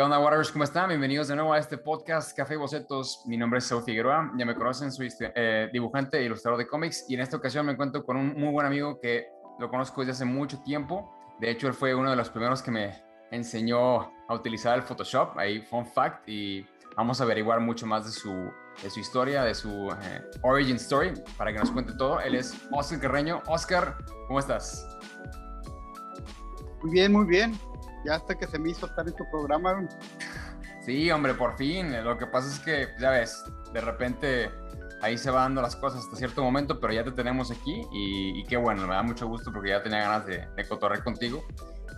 ¿Qué onda, Waters? ¿Cómo están? Bienvenidos de nuevo a este podcast Café y Bocetos. Mi nombre es Saúl Figueroa, ya me conocen, soy eh, dibujante e ilustrador de cómics y en esta ocasión me encuentro con un muy buen amigo que lo conozco desde hace mucho tiempo. De hecho, él fue uno de los primeros que me enseñó a utilizar el Photoshop, ahí fun fact, y vamos a averiguar mucho más de su, de su historia, de su eh, origin story, para que nos cuente todo. Él es Oscar Carreño. Oscar, ¿cómo estás? Muy bien, muy bien ya hasta que se me hizo estar en tu programa. Sí, hombre, por fin. Lo que pasa es que, ya ves, de repente ahí se van dando las cosas hasta cierto momento, pero ya te tenemos aquí y, qué bueno, me da mucho gusto porque ya tenía ganas de, de cotorrear contigo.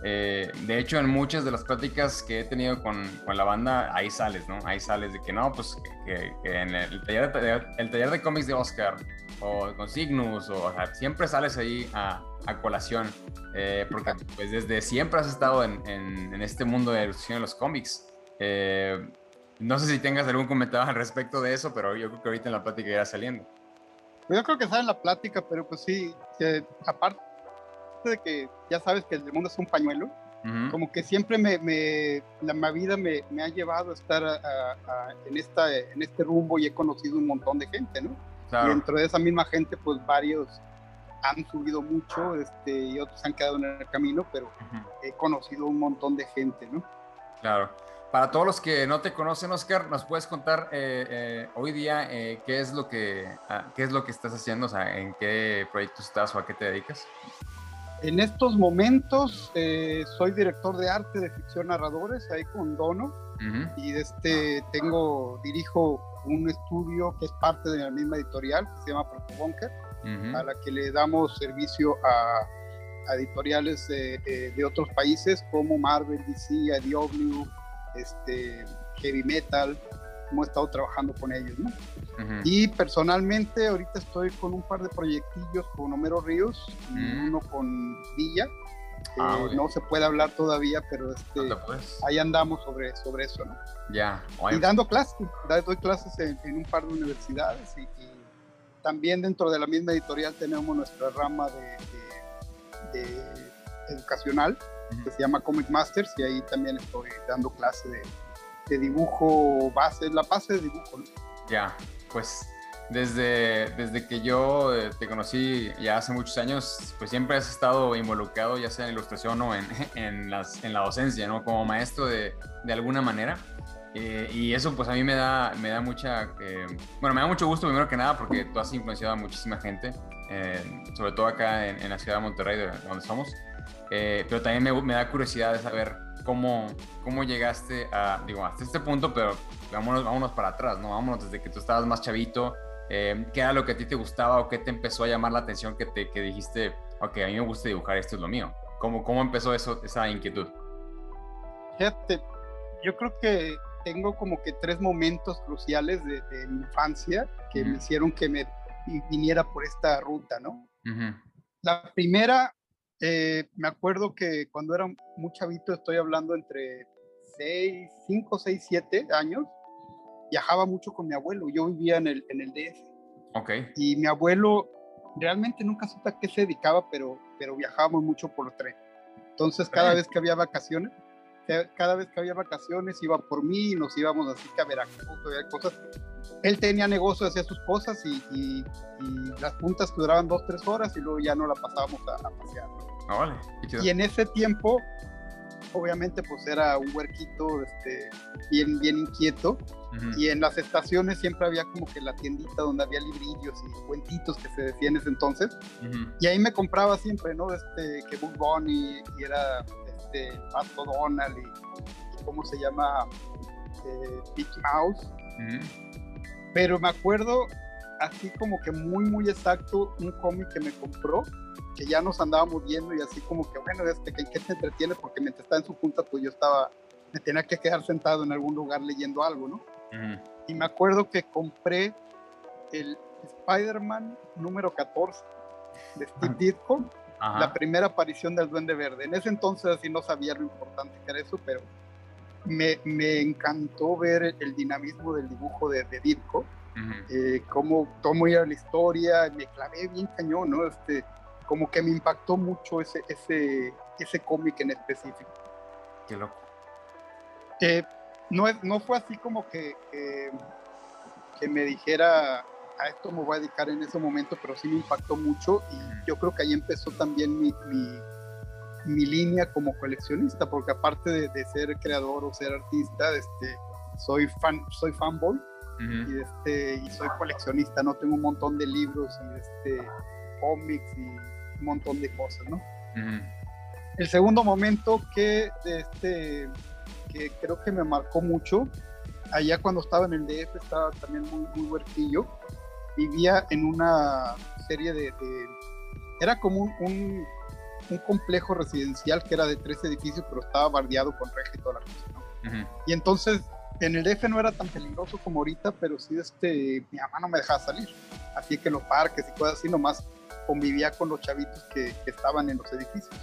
Eh, de hecho, en muchas de las pláticas que he tenido con, con, la banda, ahí sales, ¿no? Ahí sales de que no, pues que, en el taller, de, el taller de cómics de Oscar o con Signus, o, o sea, siempre sales ahí a, a colación, eh, porque pues desde siempre has estado en, en, este mundo de ilustración de los cómics. Eh, no sé si tengas algún comentario al respecto de eso, pero yo creo que ahorita en la plática irá saliendo. Pues yo creo que sale en la plática, pero pues sí, aparte de que ya sabes que el mundo es un pañuelo, como que siempre me, me la vida me, me, ha llevado a estar en, esta, en este rumbo y he conocido un montón de gente, ¿no? Y dentro de esa misma gente, pues varios han subido mucho este, y otros han quedado en el camino, pero he conocido un montón de gente, ¿no? Claro. Para todos los que no te conocen, Oscar, ¿nos puedes contar eh, eh, hoy día eh, qué, es lo que, ah, qué es lo que estás haciendo? O sea, ¿en qué proyectos estás o a qué te dedicas? En estos momentos soy director de arte de ficción narradores ahí con Dono y este, tengo, dirijo un estudio que es parte de la misma editorial que se llama Proto Bunker a la que le damos servicio a, editoriales de, otros países como Marvel, DC, IDW, este, Heavy Metal, hemos estado trabajando con ellos, ¿no? Y personalmente ahorita estoy con un par de proyectillos con Homero Ríos, mm. uno con Villa, ah, no se puede hablar todavía, pero este, ahí andamos sobre, sobre eso, ¿no? Ya. Y dando clases, doy clases en, un par de universidades y también dentro de la misma editorial tenemos nuestra rama de, educacional que se llama Comic Masters y ahí también estoy dando clase de, dibujo base, la base de dibujo. Ya, pues desde, desde que yo eh, te conocí ya hace muchos años, pues siempre has estado involucrado ya sea en ilustración o en, en, las, en la docencia, ¿no? Como maestro de, de alguna manera. Eh, y eso pues a mí me da, me da mucha, eh, bueno, me da mucho gusto primero que nada porque tú has influenciado a muchísima gente, eh, sobre todo acá en, la ciudad de Monterrey, de donde estamos, pero también me, me, da curiosidad de saber cómo, cómo llegaste a, digo, hasta este punto, pero vámonos, vámonos para atrás, ¿no? Vámonos desde que tú estabas más chavito, ¿qué era lo que a ti te gustaba o qué te empezó a llamar la atención que, te, que dijiste, ok, a mí me gusta dibujar, esto es lo mío? ¿Cómo, cómo empezó eso, esa inquietud? Fíjate, yo creo que tengo como que tres momentos cruciales de, mi infancia que me hicieron que me viniera por esta ruta, ¿no? La primera, eh, me acuerdo que cuando era muy chavito, estoy hablando entre 6, 5, 6, 7 años, viajaba mucho con mi abuelo. Yo vivía en el, en el DF. Ok. Y mi abuelo realmente nunca supe a qué se dedicaba, pero, pero viajábamos mucho por tren. Entonces, cada vez que había vacaciones, cada vez que había vacaciones iba por mí, nos íbamos así que a Veracruz, a cosas. Él tenía negocio, hacía sus cosas y, y, las puntas duraban dos, tres horas y luego ya no la pasábamos a, pasear. Ah, vale. Y en ese tiempo, obviamente, pues era un huerquito este, bien, bien inquieto. Y en las estaciones siempre había como que la tiendita donde había librillos y cuentitos que se decían en ese entonces. Y ahí me compraba siempre, ¿no? Este, que Book Bunny y era este, Pato Donald y, cómo se llama eh, Mouse. Pero me acuerdo así como que muy, muy exacto un cómic que me compró, que ya nos andábamos viendo y así como que, bueno, este, ¿en qué te entretiene? Porque mientras estaba en su punta, pues yo estaba, me tenía que quedar sentado en algún lugar leyendo algo, ¿no? Y me acuerdo que compré el Spider-Man número 14 de Steve Ditko la primera aparición del Duende Verde. En ese entonces así no sabía lo importante que era eso, pero me, me encantó ver el dinamismo del dibujo de, de Dirko, eh, cómo tomó la historia, me clavé bien cañón, ¿no? Este, como que me impactó mucho ese, ese, ese cómic en específico. Qué loco. Eh, no, no fue así como que, que, me dijera a esto me voy a dedicar en ese momento, pero sí me impactó mucho y yo creo que ahí empezó también mi, mi, línea como coleccionista, porque aparte de, ser creador o ser artista, este, soy fan, soy fanboy y, este, y soy coleccionista, ¿no? Tengo un montón de libros y este, cómics y un montón de cosas, ¿no? El segundo momento que, este, que creo que me marcó mucho, allá cuando estaba en el DF, estaba también muy, muy huerquillo, vivía en una serie de... era como un, un, complejo residencial que era de tres edificios, pero estaba bardeado con reja y toda la cosa, ¿no? Y entonces en el DF no era tan peligroso como ahorita, pero sí este, mi mamá no me dejaba salir. Así que los parques y cosas así, nomás convivía con los chavitos que, estaban en los edificios.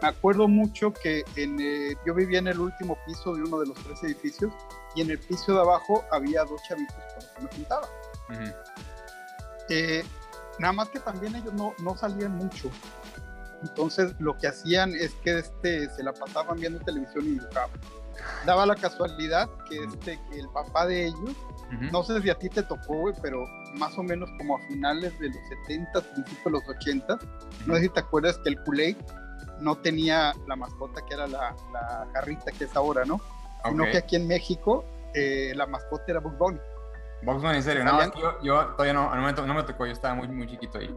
Me acuerdo mucho que en, eh, yo vivía en el último piso de uno de los tres edificios y en el piso de abajo había dos chavitos con los que me juntaba. Eh, nada más que también ellos no, no salían mucho. Entonces lo que hacían es que este, se la pasaban viendo televisión y dibujaban daba la casualidad que, este, que el papá de ellos, no sé si a ti te tocó, pero más o menos como a finales de los 70, principios de los 80, no sé si te acuerdas que el kool no tenía la mascota que era la, la jarrita que es ahora, ¿no? Sino que aquí en México eh, la mascota era Bugs Bunny. Bunny, en serio, no, yo, yo, todavía no, al momento no me tocó, yo estaba muy, muy chiquito ahí.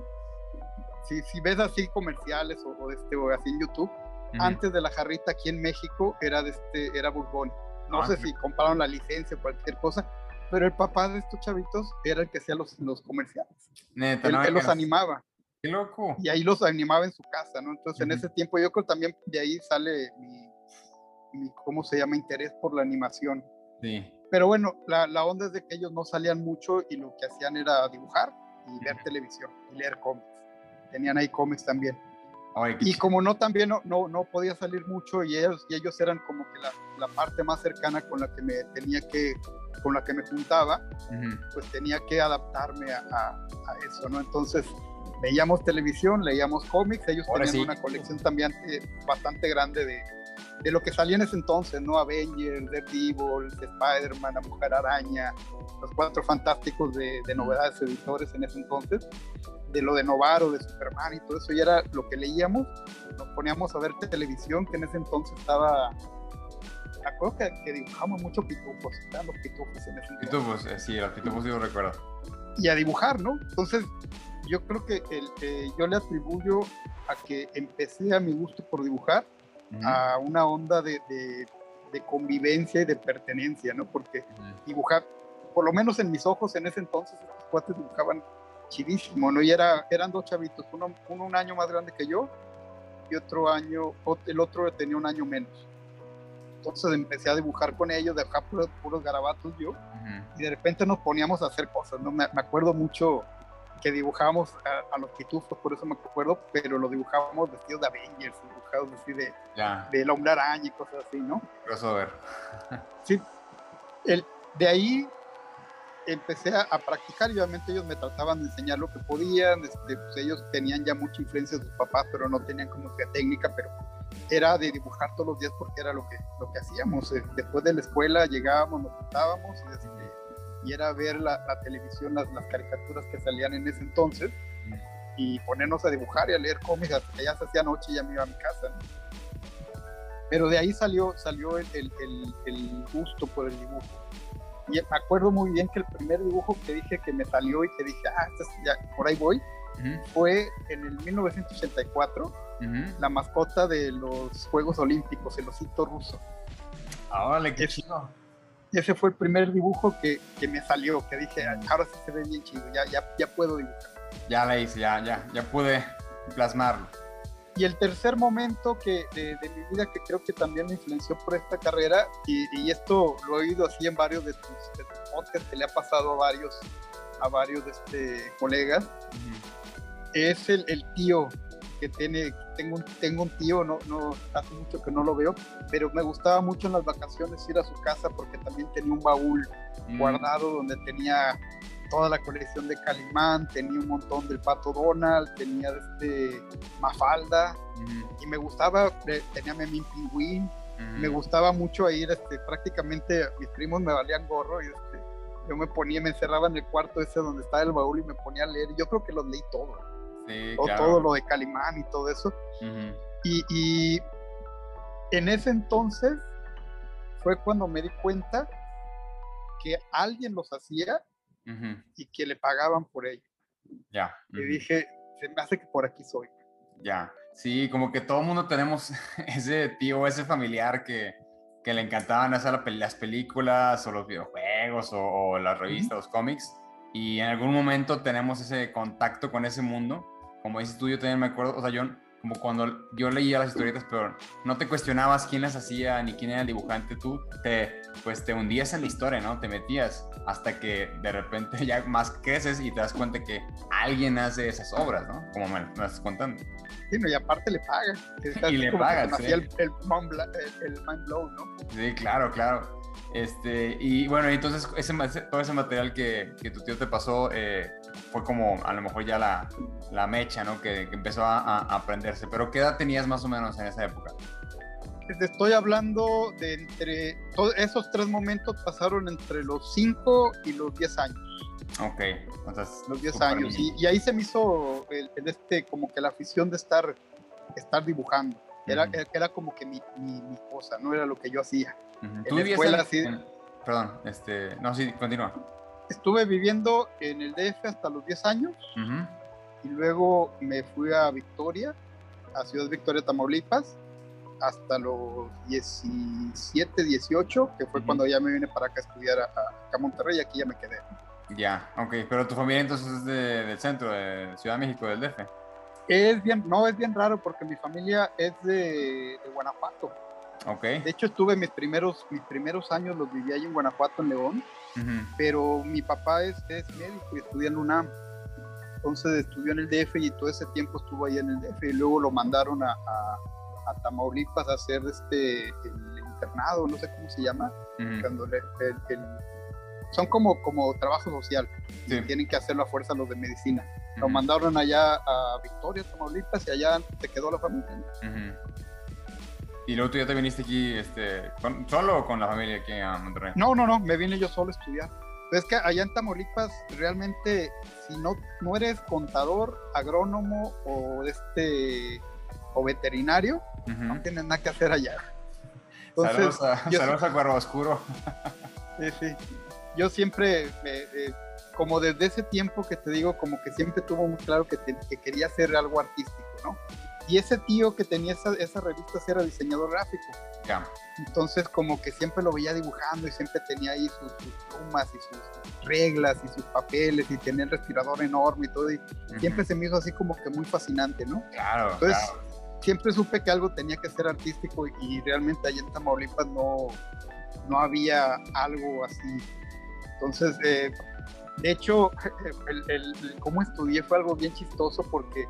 Si, si ves así comerciales o, este, o así en YouTube, antes de la jarrita aquí en México era de este, era Bourbon. No ah, sé si compraron la licencia o cualquier cosa, pero el papá de estos chavitos era el que hacía los, los comerciales. Neta, el que los animaba. Qué loco. Y ahí los animaba en su casa, ¿no? Entonces en ese tiempo yo creo también de ahí sale mi, ¿cómo se llama? Interés por la animación. Sí. Pero bueno, la, la, onda es de que ellos no salían mucho y lo que hacían era dibujar y ver televisión y leer cómics. Tenían ahí cómics también. Y como no también no, no, no, podía salir mucho y ellos, y ellos eran como que la, la, parte más cercana con la que me tenía que, con la que me juntaba, pues tenía que adaptarme a, a, eso, ¿no? Entonces veíamos televisión, leíamos cómics, ellos tenían una colección también eh, bastante grande de, de, lo que salía en ese entonces, ¿no? Avengers, Daredevil, Spider-Man, la Mujer Araña, los Cuatro Fantásticos de, de novedades editores en ese entonces de lo de Novaro, de Superman y todo eso, ya era lo que leíamos, nos poníamos a ver televisión, que en ese entonces estaba, me acuerdo que, que dibujamos mucho pitufos, eran los pitufos en ese entonces. Pitufos, eh, sí, los pitufos yo recuerdo. Y a dibujar, ¿no? Entonces, yo creo que el, yo le atribuyo a que empecé a mi gusto por dibujar, a una onda de, de, convivencia y de pertenencia, ¿no? Porque dibujar, por lo menos en mis ojos en ese entonces, estos cuates dibujaban chidísimo, ¿no? Y era, eran dos chavitos, uno, un año más grande que yo y otro año, el otro tenía un año menos. Entonces empecé a dibujar con ellos, dejar puros, puros garabatos yo, y de repente nos poníamos a hacer cosas, ¿no? Me, acuerdo mucho que dibujábamos a, los pitufos, por eso me acuerdo, pero lo dibujábamos vestidos de Avengers, dibujados así de, de la hombre araña y cosas así, ¿no? ver. sí, el, de ahí empecé a, practicar y obviamente ellos me trataban de enseñar lo que podían, este, pues ellos tenían ya mucha influencia de sus papás, pero no tenían como que técnica, pero era de dibujar todos los días porque era lo que, lo que hacíamos. Eh, después de la escuela llegábamos, nos juntábamos este, y era ver la, televisión, las, las, caricaturas que salían en ese entonces y ponernos a dibujar y a leer cómics hasta que ya se hacía noche y ya me iba a mi casa. Pero de ahí salió, salió el, el, el gusto por el dibujo y me acuerdo muy bien que el primer dibujo que dije que me salió y que dije, ah, este ya, por ahí voy, fue en el 1984, la mascota de los Juegos Olímpicos, el osito ruso. Ah, qué chido. Y ese fue el primer dibujo que, que, me salió, que dije, ah, ahora sí se ve bien chido, ya, ya, ya puedo dibujar. Ya la hice, ya, ya, ya pude plasmarlo. Y el tercer momento que, de, mi vida que creo que también me influenció por esta carrera, y, esto lo he oído así en varios de tus, podcasts que le ha pasado a varios, a varios de este, colegas, es el, el, tío que tiene, tengo un, tengo un tío, no, no, hace mucho que no lo veo, pero me gustaba mucho en las vacaciones ir a su casa porque también tenía un baúl mm. guardado donde tenía toda la colección de Calimán, tenía un montón del Pato Donald, tenía este Mafalda, y me gustaba, tenía Memín Pingüín, Me gustaba mucho ir, este, prácticamente mis primos me valían gorro y este, yo me ponía, me encerraba en el cuarto ese donde estaba el baúl y me ponía a leer. Yo creo que los leí todo. Sí, Todo lo de Calimán y todo eso. y, y en ese entonces fue cuando me di cuenta que alguien los hacía y que le pagaban por ello. Ya. Y dije, se me hace que por aquí soy. Ya, sí, como que todo el mundo tenemos ese tío, ese familiar que, que le encantaban hacer las películas o los videojuegos o, las revistas, los cómics. Y en algún momento tenemos ese contacto con ese mundo. Como dices tú, yo también me acuerdo, o sea, yo como cuando yo leía las historietas, pero no te cuestionabas quién las hacía ni quién era el dibujante, tú te, pues te hundías en la historia, ¿no? Te metías hasta que de repente ya más creces y te das cuenta que alguien hace esas obras, ¿no? Como me, me estás contando. Sí, no, y aparte le pagan. y le pagan, sí. El, el, mind blow, ¿no? Sí, claro, claro. Este, y bueno, entonces ese, todo ese material que, que tu tío te pasó eh, fue como a lo mejor ya la, la mecha, ¿no? Que, que empezó a, a, aprenderse. Pero ¿qué edad tenías más o menos en esa época? Te estoy hablando de entre, todos esos tres momentos pasaron entre los 5 y los 10 años. Ok, entonces. Los 10 años. Y, y, ahí se me hizo el, este, como que la afición de estar, estar dibujando. Era, era como que mi, mi, mi, cosa, no era lo que yo hacía. ¿Tú en escuela, Perdón, este, no, sí, continúa. Estuve viviendo en el DF hasta los 10 años y luego me fui a Victoria, a Ciudad Victoria, Tamaulipas, hasta los 17, 18, que fue cuando ya me vine para acá a estudiar a, a, Monterrey y aquí ya me quedé. Ya, ok, pero tu familia entonces es del centro, de Ciudad de México, del DF. Es bien, no, es bien raro porque mi familia es de, de Guanajuato. Okay. De hecho, estuve mis primeros, mis primeros años los viví ahí en Guanajuato, en León, pero mi papá es, es, médico y estudia en UNAM. Entonces estudió en el DF y todo ese tiempo estuvo ahí en el DF. Y luego lo mandaron a, a, Tamaulipas a hacer este, el internado, no sé cómo se llama, cuando son como, como trabajo social, tienen que hacerlo a fuerza los de medicina. Lo mandaron allá a Victoria, Tamaulipas, y allá se quedó la familia. ¿Y luego tú ya te viniste aquí este, solo o con la familia aquí a Monterrey? No, no, no, me vine yo solo a estudiar. Es que allá en Tamaulipas realmente si no, no eres contador, agrónomo o este o veterinario, no tienes nada que hacer allá. Entonces, saludos a, saludos a Oscuro. sí, sí. Yo siempre, eh, como desde ese tiempo que te digo, como que siempre tuvo muy claro que, que quería hacer algo artístico, ¿no? Y ese tío que tenía esa, esa revista era diseñador gráfico. Entonces como que siempre lo veía dibujando y siempre tenía ahí sus, plumas y sus reglas y sus papeles y tenía el respirador enorme y todo. Y siempre se me hizo así como que muy fascinante, ¿no? Claro. Entonces siempre supe que algo tenía que ser artístico y, realmente allá en Tamaulipas no, no había algo así. Entonces, eh, de hecho, el, el, cómo estudié fue algo bien chistoso porque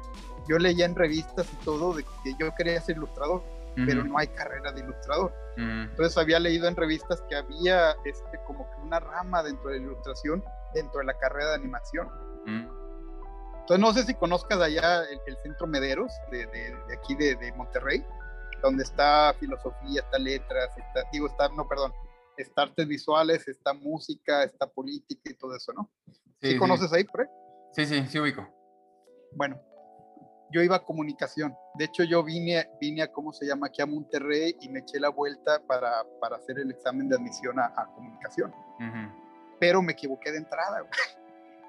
yo leía en revistas y todo de que yo quería ser ilustrador, pero no hay carrera de ilustrador. Entonces había leído en revistas que había este, como que una rama dentro de la ilustración, dentro de la carrera de animación. Entonces no sé si conozcas allá el, Centro Mederos de, de, aquí de, Monterrey, donde está filosofía, está letras, está, digo, está, no, perdón, está artes visuales, está música, está política y todo eso, ¿no? ¿Sí, conoces ahí, por Sí, sí, sí ubico. Bueno, yo iba a comunicación. De hecho, yo vine, vine a, ¿cómo se llama? Aquí a Monterrey y me eché la vuelta para, para hacer el examen de admisión a, comunicación. Pero me equivoqué de entrada.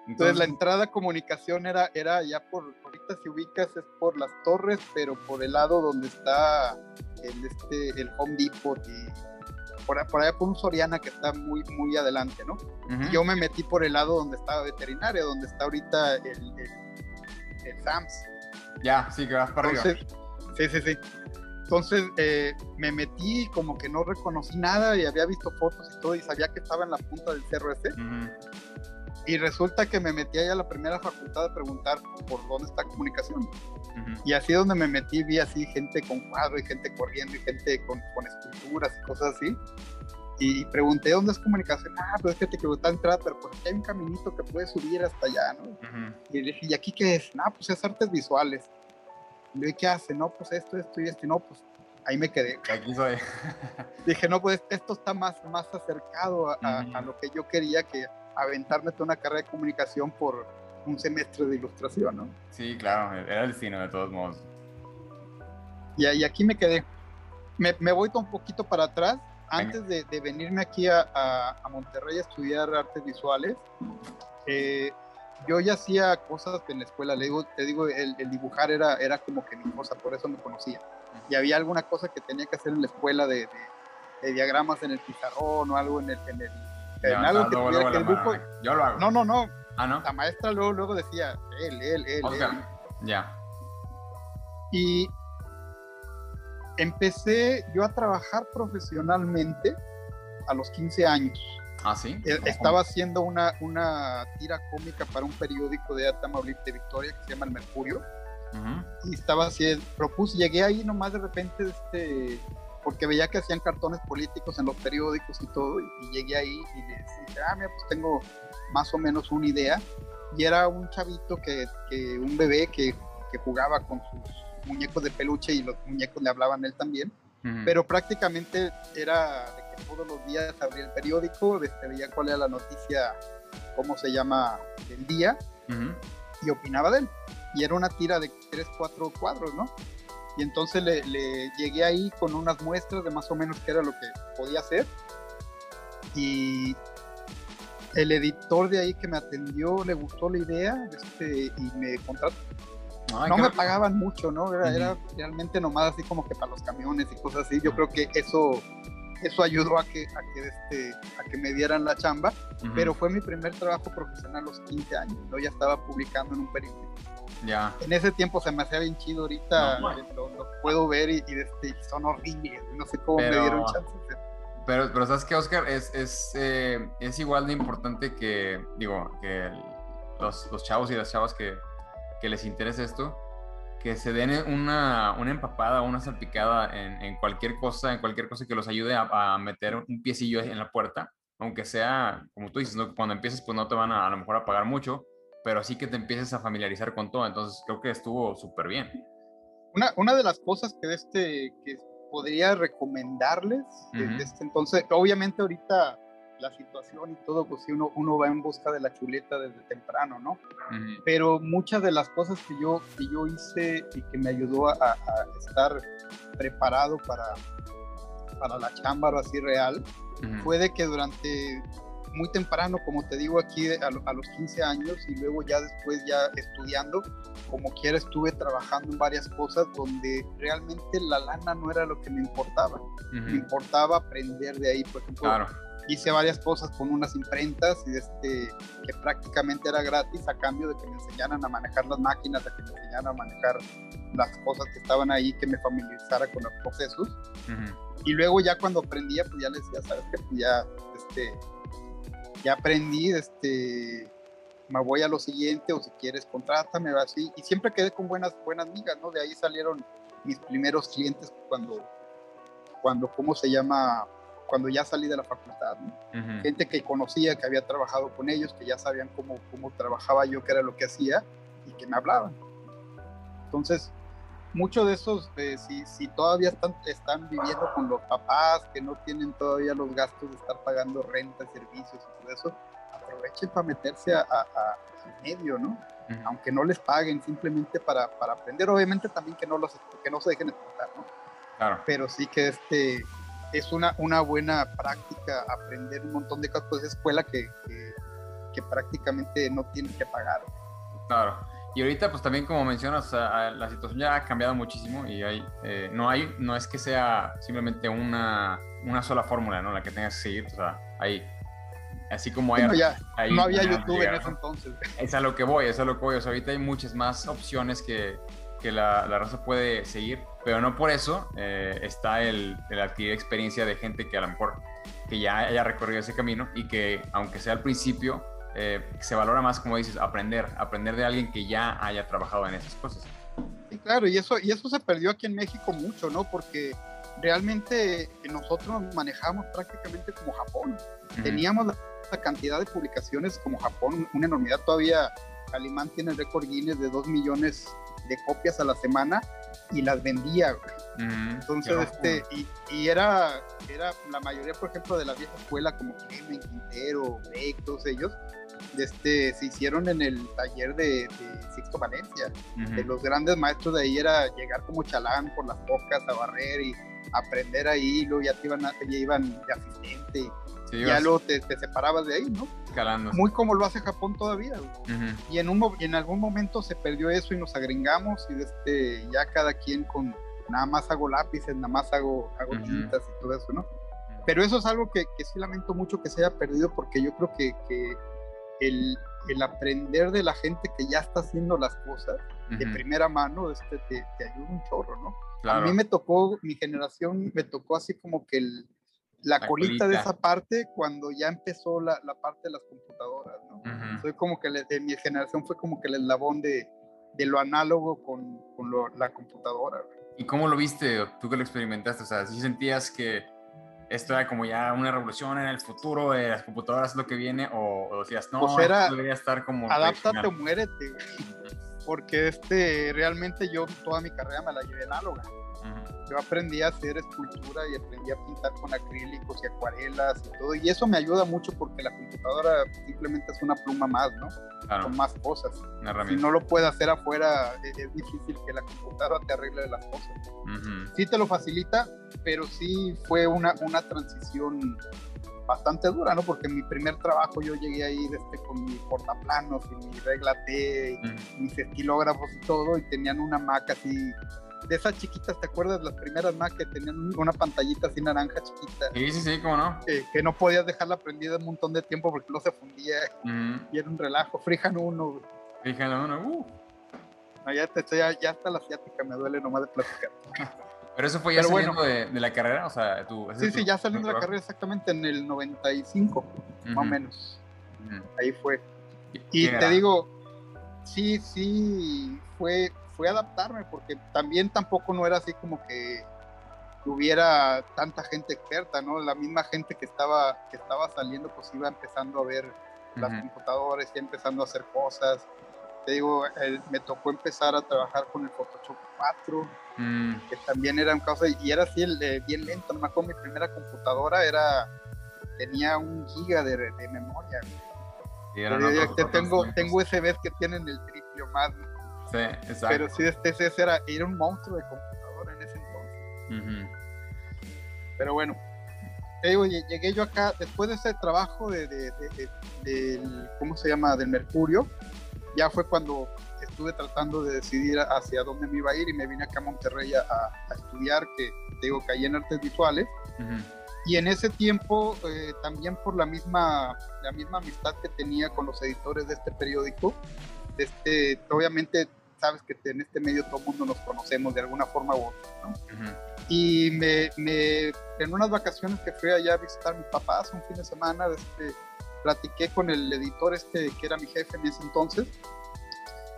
Entonces, la entrada a comunicación era, era ya por, ahorita si ubicas es por las torres, pero por el lado donde está el, este, el Home Depot y por, por allá por un Soriana que está muy, muy adelante, ¿no? Y yo me metí por el lado donde estaba veterinaria, donde está ahorita el, el, el SAMS. Ya, sí, que vas para arriba. Sí, sí, sí. Entonces eh, me metí como que no reconocí nada y había visto fotos y todo y sabía que estaba en la punta del cerro ese. Y resulta que me metí allá a la primera facultad a preguntar por dónde está comunicación. Y así donde me metí vi así gente con cuadro y gente corriendo y gente con, con esculturas y cosas así. Y pregunté dónde es comunicación. Ah, pues es que te quiero entrar, pero pues aquí hay un caminito que puede subir hasta allá, ¿no? Y le dije, ¿y aquí qué es? No, pues es artes visuales. Y le dije, ¿qué hace? No, pues esto, esto y esto. Y no, pues ahí me quedé. Aquí soy. Dije, no, pues esto está más, más acercado a, lo que yo quería que aventarme toda una carrera de comunicación por un semestre de ilustración, ¿no? Sí, claro, era el destino de todos modos. Y, y aquí me quedé. Me, me voy un poquito para atrás. Antes de, de venirme aquí a, a, Monterrey a estudiar artes visuales, eh, yo ya hacía cosas en la escuela. Le digo, te digo, el, el, dibujar era, era como que mi cosa, por eso me conocía y había alguna cosa que tenía que hacer en la escuela de, de, diagramas en el pizarrón o algo en el... En, el, en algo que tuviera que el grupo... Yo lo hago. No, no, no. Ah, ¿no? La maestra luego, luego decía, él, él, él, él. Ya. Y empecé yo a trabajar profesionalmente a los 15 años. Ah, sí. E, estaba haciendo una, una tira cómica para un periódico de Tamaulipas de Victoria que se llama El Mercurio y estaba así, propuse, llegué ahí nomás de repente, este, porque veía que hacían cartones políticos en los periódicos y todo, y, llegué ahí y le dije, ah, mira, pues tengo más o menos una idea. Y era un chavito que, que un bebé que, que, jugaba con sus muñecos de peluche y los muñecos le hablaban a él también. Pero prácticamente era de que todos los días abría el periódico, este, veía cuál era la noticia, cómo se llama el día, y opinaba de él y era una tira de 3, 4 cuadros, ¿no? Y entonces le, llegué ahí con unas muestras de más o menos qué era lo que podía hacer. Y el editor de ahí que me atendió le gustó la idea este, y me contrató. No me pagaban mucho, ¿no? Era, era, realmente nomás así como que para los camiones y cosas así. Yo creo que eso, eso ayudó a que, a que, este, a que me dieran la chamba, pero fue mi primer trabajo profesional a los 15 años. Yo ya estaba publicando en un periódico. En ese tiempo se me hacía bien chido, ahorita lo, puedo ver y, este, son horribles, no sé cómo me dieron chance. Pero, pero sabes que Oscar, es, es, eh, es, igual de importante que, digo, que los, los chavos y las chavas que, que, les interese esto, que se den una, una empapada, una salpicada en, en, cualquier cosa, en cualquier cosa que los ayude a, a, meter un piecillo en la puerta, aunque sea, como tú dices, cuando empieces pues no te van a, a lo mejor a pagar mucho, pero sí que te empieces a familiarizar con todo. Entonces creo que estuvo súper bien. Una, una de las cosas que, este, que podría recomendarles desde este entonces, obviamente ahorita la situación y todo, pues sí, uno, uno va en busca de la chuleta desde temprano, ¿no? Pero muchas de las cosas que yo, que yo hice y que me ayudó a, a estar preparado para, para la chamba así real, fue de que durante muy temprano, como te digo aquí, a, los 15 años y luego ya después ya estudiando, como quiera estuve trabajando en varias cosas donde realmente la lana no era lo que me importaba. Me importaba aprender de ahí, por ejemplo. Hice varias cosas con unas imprentas y este, que prácticamente era gratis a cambio de que me enseñaran a manejar las máquinas, de que me enseñaran a manejar las cosas que estaban ahí, que me familiarizara con los procesos. Y luego ya cuando aprendía, pues ya les decía, sabes que pues ya este, ya aprendí, este, me voy a lo siguiente o si quieres contrátame, así. Y siempre quedé con buenas, buenas amigas, ¿no? De ahí salieron mis primeros clientes cuando, cuando, ¿cómo se llama? Cuando ya salí de la facultad, ¿no? Gente que conocía, que había trabajado con ellos, que ya sabían cómo, cómo trabajaba yo, qué era lo que hacía y que me hablaban. Entonces, muchos de esos, eh, si, si, todavía están, están viviendo con los papás, que no tienen todavía los gastos de estar pagando renta, servicios y todo eso, aprovechen para meterse a, a, al medio, ¿no? Aunque no les paguen, simplemente para, para, aprender. Obviamente también que no, los, que no se dejen explotar, ¿no? Claro. Pero sí que este, es una, una buena práctica aprender un montón de cosas, pues escuela que, que, que prácticamente no tienes que pagar. Claro. Y ahorita, pues también como mencionas, la situación ya ha cambiado muchísimo y hay, eh, no hay, no es que sea simplemente una, una sola fórmula, ¿no? La que tengas que seguir, o sea, hay, así como hay... No, ya, no había YouTube en ese entonces. Es a lo que voy, es a lo que voy, o sea, ahorita hay muchas más opciones que, que la, la, raza puede seguir, pero no por eso eh, está el, el, adquirir experiencia de gente que a lo mejor que ya haya recorrido ese camino y que aunque sea al principio eh, se valora más, como dices, aprender, aprender de alguien que ya haya trabajado en esas cosas. Sí, claro, y eso, y eso se perdió aquí en México mucho, ¿no? Porque realmente nosotros manejamos prácticamente como Japón. Teníamos la, cantidad de publicaciones como Japón, una enormidad. Todavía Calimán tiene el récord Guinness de 2 millones de copias a la semana y las vendía. Entonces, este, y, y, era, era la mayoría, por ejemplo, de la vieja escuela, como Clemen, Quintero, Beck, todos ellos, este, se hicieron en el taller de, de Sixto Valencia. de los grandes maestros de ahí era llegar como chalán por las bocas a barrer y aprender ahí, luego ya te iban, ya iban de asistente ya luego te, separabas de ahí, ¿no? Escalando. Muy como lo hace Japón todavía. Y en, un, en algún momento se perdió eso y nos agregamos y este, ya cada quien con nada más hago lápices, nada más hago, hago tintas y todo eso, ¿no? Pero eso es algo que, que, sí lamento mucho que se haya perdido porque yo creo que, que el, el, aprender de la gente que ya está haciendo las cosas de primera mano este, te, te, ayuda un chorro, ¿no? A mí me tocó, mi generación me tocó así como que el, la, colita, de esa parte cuando ya empezó la, la parte de las computadoras, ¿no? Soy como que de mi generación fue como que el eslabón de, de lo análogo con, con la computadora. ¿Y cómo lo viste tú que lo experimentaste? O sea, ¿sí sentías que esto era como ya una revolución en el futuro de las computadoras es lo que viene o, decías, no, pues era, debería estar como... Adáptate o muérete, Porque este, realmente yo toda mi carrera me la llevé análoga. Yo aprendí a hacer escultura y aprendí a pintar con acrílicos y acuarelas y todo. Y eso me ayuda mucho porque la computadora simplemente es una pluma más, ¿no? Con más cosas. Si no lo puede hacer afuera, e-, es, difícil que la computadora te arregle las cosas. Sí te lo facilita, pero sí fue una, una transición bastante dura, ¿no? Porque en mi primer trabajo yo llegué ahí este, con mi portaplanos y mi regla T, y mis estilógrafos y todo, y tenían una Mac así de esas chiquitas, ¿te acuerdas? Las primeras Mac que tenían una pantallita así naranja chiquita. Sí, sí, sí, cómo no. Que, no podías dejarla prendida un montón de tiempo porque no se fundía y era un relajo. Frijan uno. Frijan uno, uh. ya, te, ya, ya hasta la asiática me duele nomás de platicar. Pero eso fue ya saliendo de, la carrera, o sea, tú... Sí, sí, ya saliendo de la carrera exactamente en el 95, más o menos. Ahí fue. Y te digo, sí, sí, fue, fue adaptarme porque también tampoco no era así como que hubiera tanta gente experta, ¿no? La misma gente que estaba, que estaba saliendo pues iba empezando a ver las computadoras, y empezando a hacer cosas. Te digo, me tocó empezar a trabajar con el Photoshop 4, mm. que también era un caso, y era así bien lento, no me acuerdo, mi primera computadora era, tenía un giga de, memoria. tengo, tengo USBs que tienen el triple más, Sí, exacto. Pero sí, este, ese era, era un monstruo de computadora en ese entonces. Pero bueno, llegué yo acá, después de ese trabajo de, ¿cómo se llama?, del Mercurio, ya fue cuando estuve tratando de decidir hacia dónde me iba a ir y me vine acá a Monterrey a, estudiar, que te digo, caí en artes visuales. Y en ese tiempo, eh, también por la misma, la misma amistad que tenía con los editores de este periódico, este, obviamente sabes que en este medio todo el mundo nos conocemos de alguna forma u otra, ¿no? Y me, me, en unas vacaciones que fui allá a visitar a mis papás un fin de semana, este, platiqué con el editor este que era mi jefe en ese entonces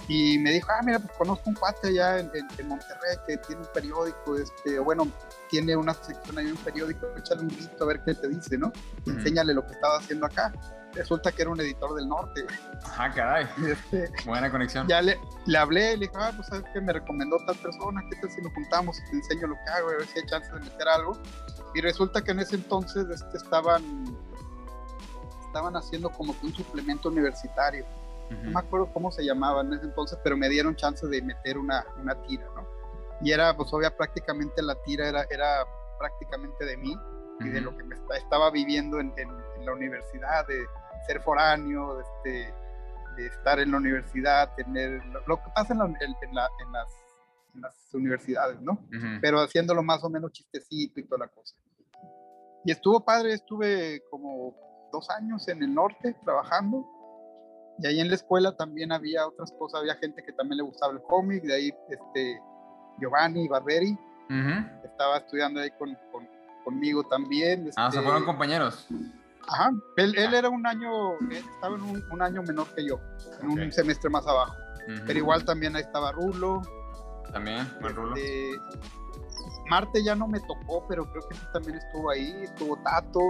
y me dijo, ah, mira, pues conozco un cuate allá en, Monterrey que tiene un periódico, este, bueno, tiene una sección ahí un periódico, échale un grito a ver qué te dice, ¿no? Enséñale lo que estaba haciendo acá resulta que era un editor del norte, Ah, caray. Este, Buena conexión. Ya le, le hablé, le dije, ah, pues sabes que me recomendó tal persona, ¿qué tal si nos juntamos y te enseño lo que hago, a ver si hay chance de meter algo? Y resulta que en ese entonces este, estaban, estaban haciendo como que un suplemento universitario. No me acuerdo cómo se llamaba en ese entonces, pero me dieron chance de meter una, una tira, ¿no? Y era, pues obvia, prácticamente la tira era, era prácticamente de mí y de lo que me estaba viviendo en, en, en la universidad, de, ser foráneo, este, de estar en la universidad, tener lo, que pasa en, en, las, en, las, universidades, ¿no? Pero haciéndolo más o menos chistecito y toda la cosa. Y estuvo padre, estuve como dos años en el norte trabajando. Y ahí en la escuela también había otras cosas, había gente que también le gustaba el cómic, de ahí este, Giovanni Barberi, estaba estudiando ahí con, conmigo también. ah, se fueron este, compañeros. Ajá, él, él, era un año, estaba en un, año menor que yo, en un semestre más abajo. Pero igual también ahí estaba Rulo. También, buen Rulo. Este, Marte ya no me tocó, pero creo que sí también estuvo ahí, estuvo Tato.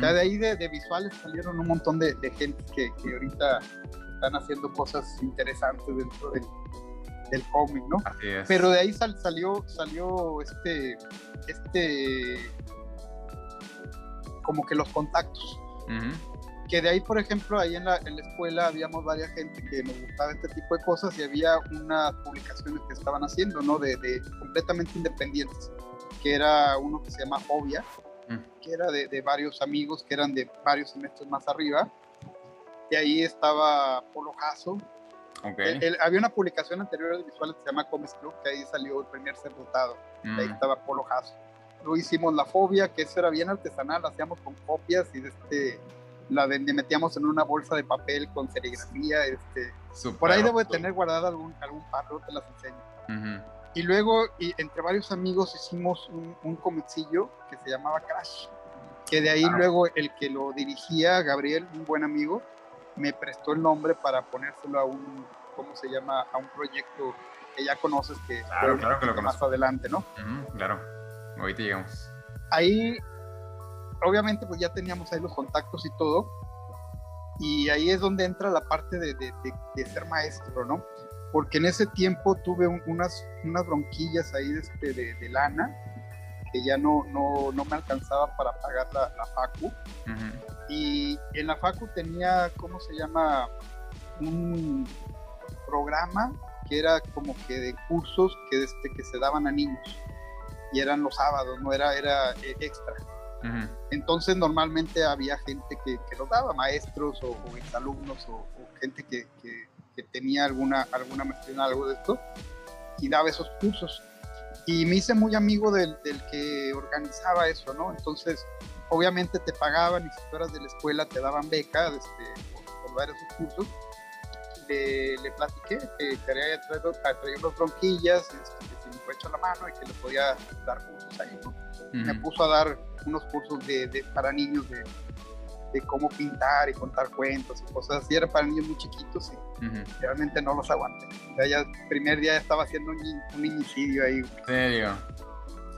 Ya de ahí de, visuales salieron un montón de, gente que, que, ahorita están haciendo cosas interesantes dentro del, del cómic, ¿no? Pero de ahí salió, salió este, este, como que los contactos. Que de ahí, por ejemplo, ahí en la, en la escuela habíamos varias gente que nos gustaba este tipo de cosas y había unas publicaciones que estaban haciendo, ¿no? De, de completamente independientes, que era uno que se llama Obvia, mm. Que era de, de, varios amigos que eran de varios semestres más arriba. Y ahí estaba Polo Jasso, había una publicación anterior de visuales que se llama Comics Club, que ahí salió el primer ser dotado. Ahí mm. estaba Polo Jasso. Luego hicimos La Fobia, que eso era bien artesanal, hacíamos con copias y este, la metíamos en una bolsa de papel con serigrafía. Este, por ahí debo de tener guardada algún, algún par, te las enseño. Y luego, y entre varios amigos, hicimos un, un comicillo que se llamaba Crash, que de ahí luego el que lo dirigía, Gabriel, un buen amigo, me prestó el nombre para ponérselo a un, ¿cómo se llama? A un proyecto que ya conoces que, claro, claro que lo más adelante, ¿no? claro, ahorita llegamos. Ahí, obviamente, pues ya teníamos ahí los contactos y todo, y ahí es donde entra la parte de, de, de, ser maestro, ¿no? Porque en ese tiempo tuve unas, unas bronquillas ahí de, este, de, lana, que ya no, no, no, me alcanzaba para pagar la, la FACU. Y en la FACU tenía, ¿cómo se llama? Un programa que era como que de cursos que, este, que se daban a niños. Y eran los sábados, no era, era eh, extra. Entonces normalmente había gente que, que los daba, maestros o, o exalumnos o, gente que, que, tenía alguna, alguna maestría en algo de esto y daba esos cursos. Y me hice muy amigo del, del que organizaba eso, ¿no? Entonces obviamente te pagaban y si tú eras de la escuela te daban beca este, por, varios cursos. Le, le, platiqué que quería traer, unas bronquillas, este, que si me fue hecho la mano y que le podía dar cursos ahí. ¿no? Me puso a dar unos cursos de, de para niños de, de, cómo pintar y contar cuentos y cosas así. Era para niños muy chiquitos y realmente no los aguanté. O ya el primer día estaba haciendo un, un inicidio ahí. ¿En serio?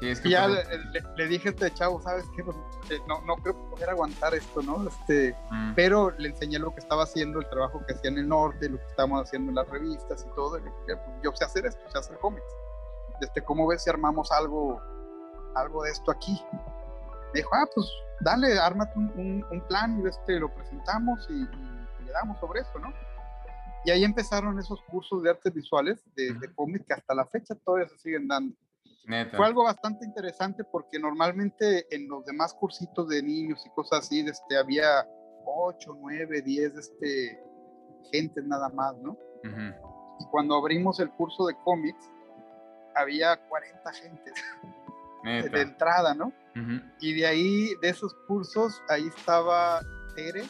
y ya le, dije a este chavo, ¿sabes qué? Pues, eh, no, no creo poder aguantar esto, ¿no? Este, mm. Pero le enseñé lo que estaba haciendo, el trabajo que hacía en el norte, lo que estábamos haciendo en las revistas y todo. Pues, yo sé hacer esto, sé hacer cómics. Este, ¿Cómo ves si armamos algo, algo de esto aquí? Me dijo, ah, pues dale, ármate un, un, plan y este, lo presentamos y, le damos sobre eso, ¿no? Y ahí empezaron esos cursos de artes visuales de, de cómics que hasta la fecha todavía se siguen dando. Fue algo bastante interesante porque normalmente en los demás cursitos de niños y cosas así, este, había 8, 9, 10 este, gente nada más, ¿no? Y cuando abrimos el curso de cómics, había 40 gentes de entrada, ¿no? Y de ahí, de esos cursos, ahí estaba Tere,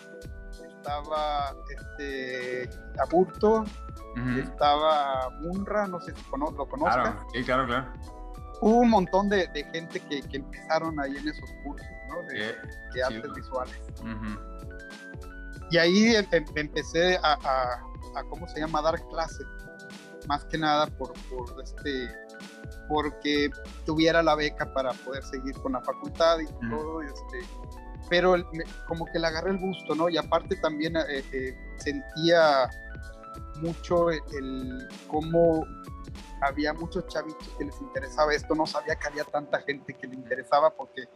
estaba este, Aburto, estaba Munra, no sé si lo conozcas. Claro, sí, claro, claro hubo un montón de, gente que, empezaron ahí en esos cursos, ¿no? De, artes visuales. Y ahí em, em, empecé a, ¿cómo se llama?, dar clase, más que nada por, este, porque tuviera la beca para poder seguir con la facultad y todo, este, pero como que le agarré el gusto, ¿no? Y aparte también eh, eh, sentía mucho el, cómo había muchos chavitos que les interesaba esto, no sabía que había tanta gente que le interesaba porque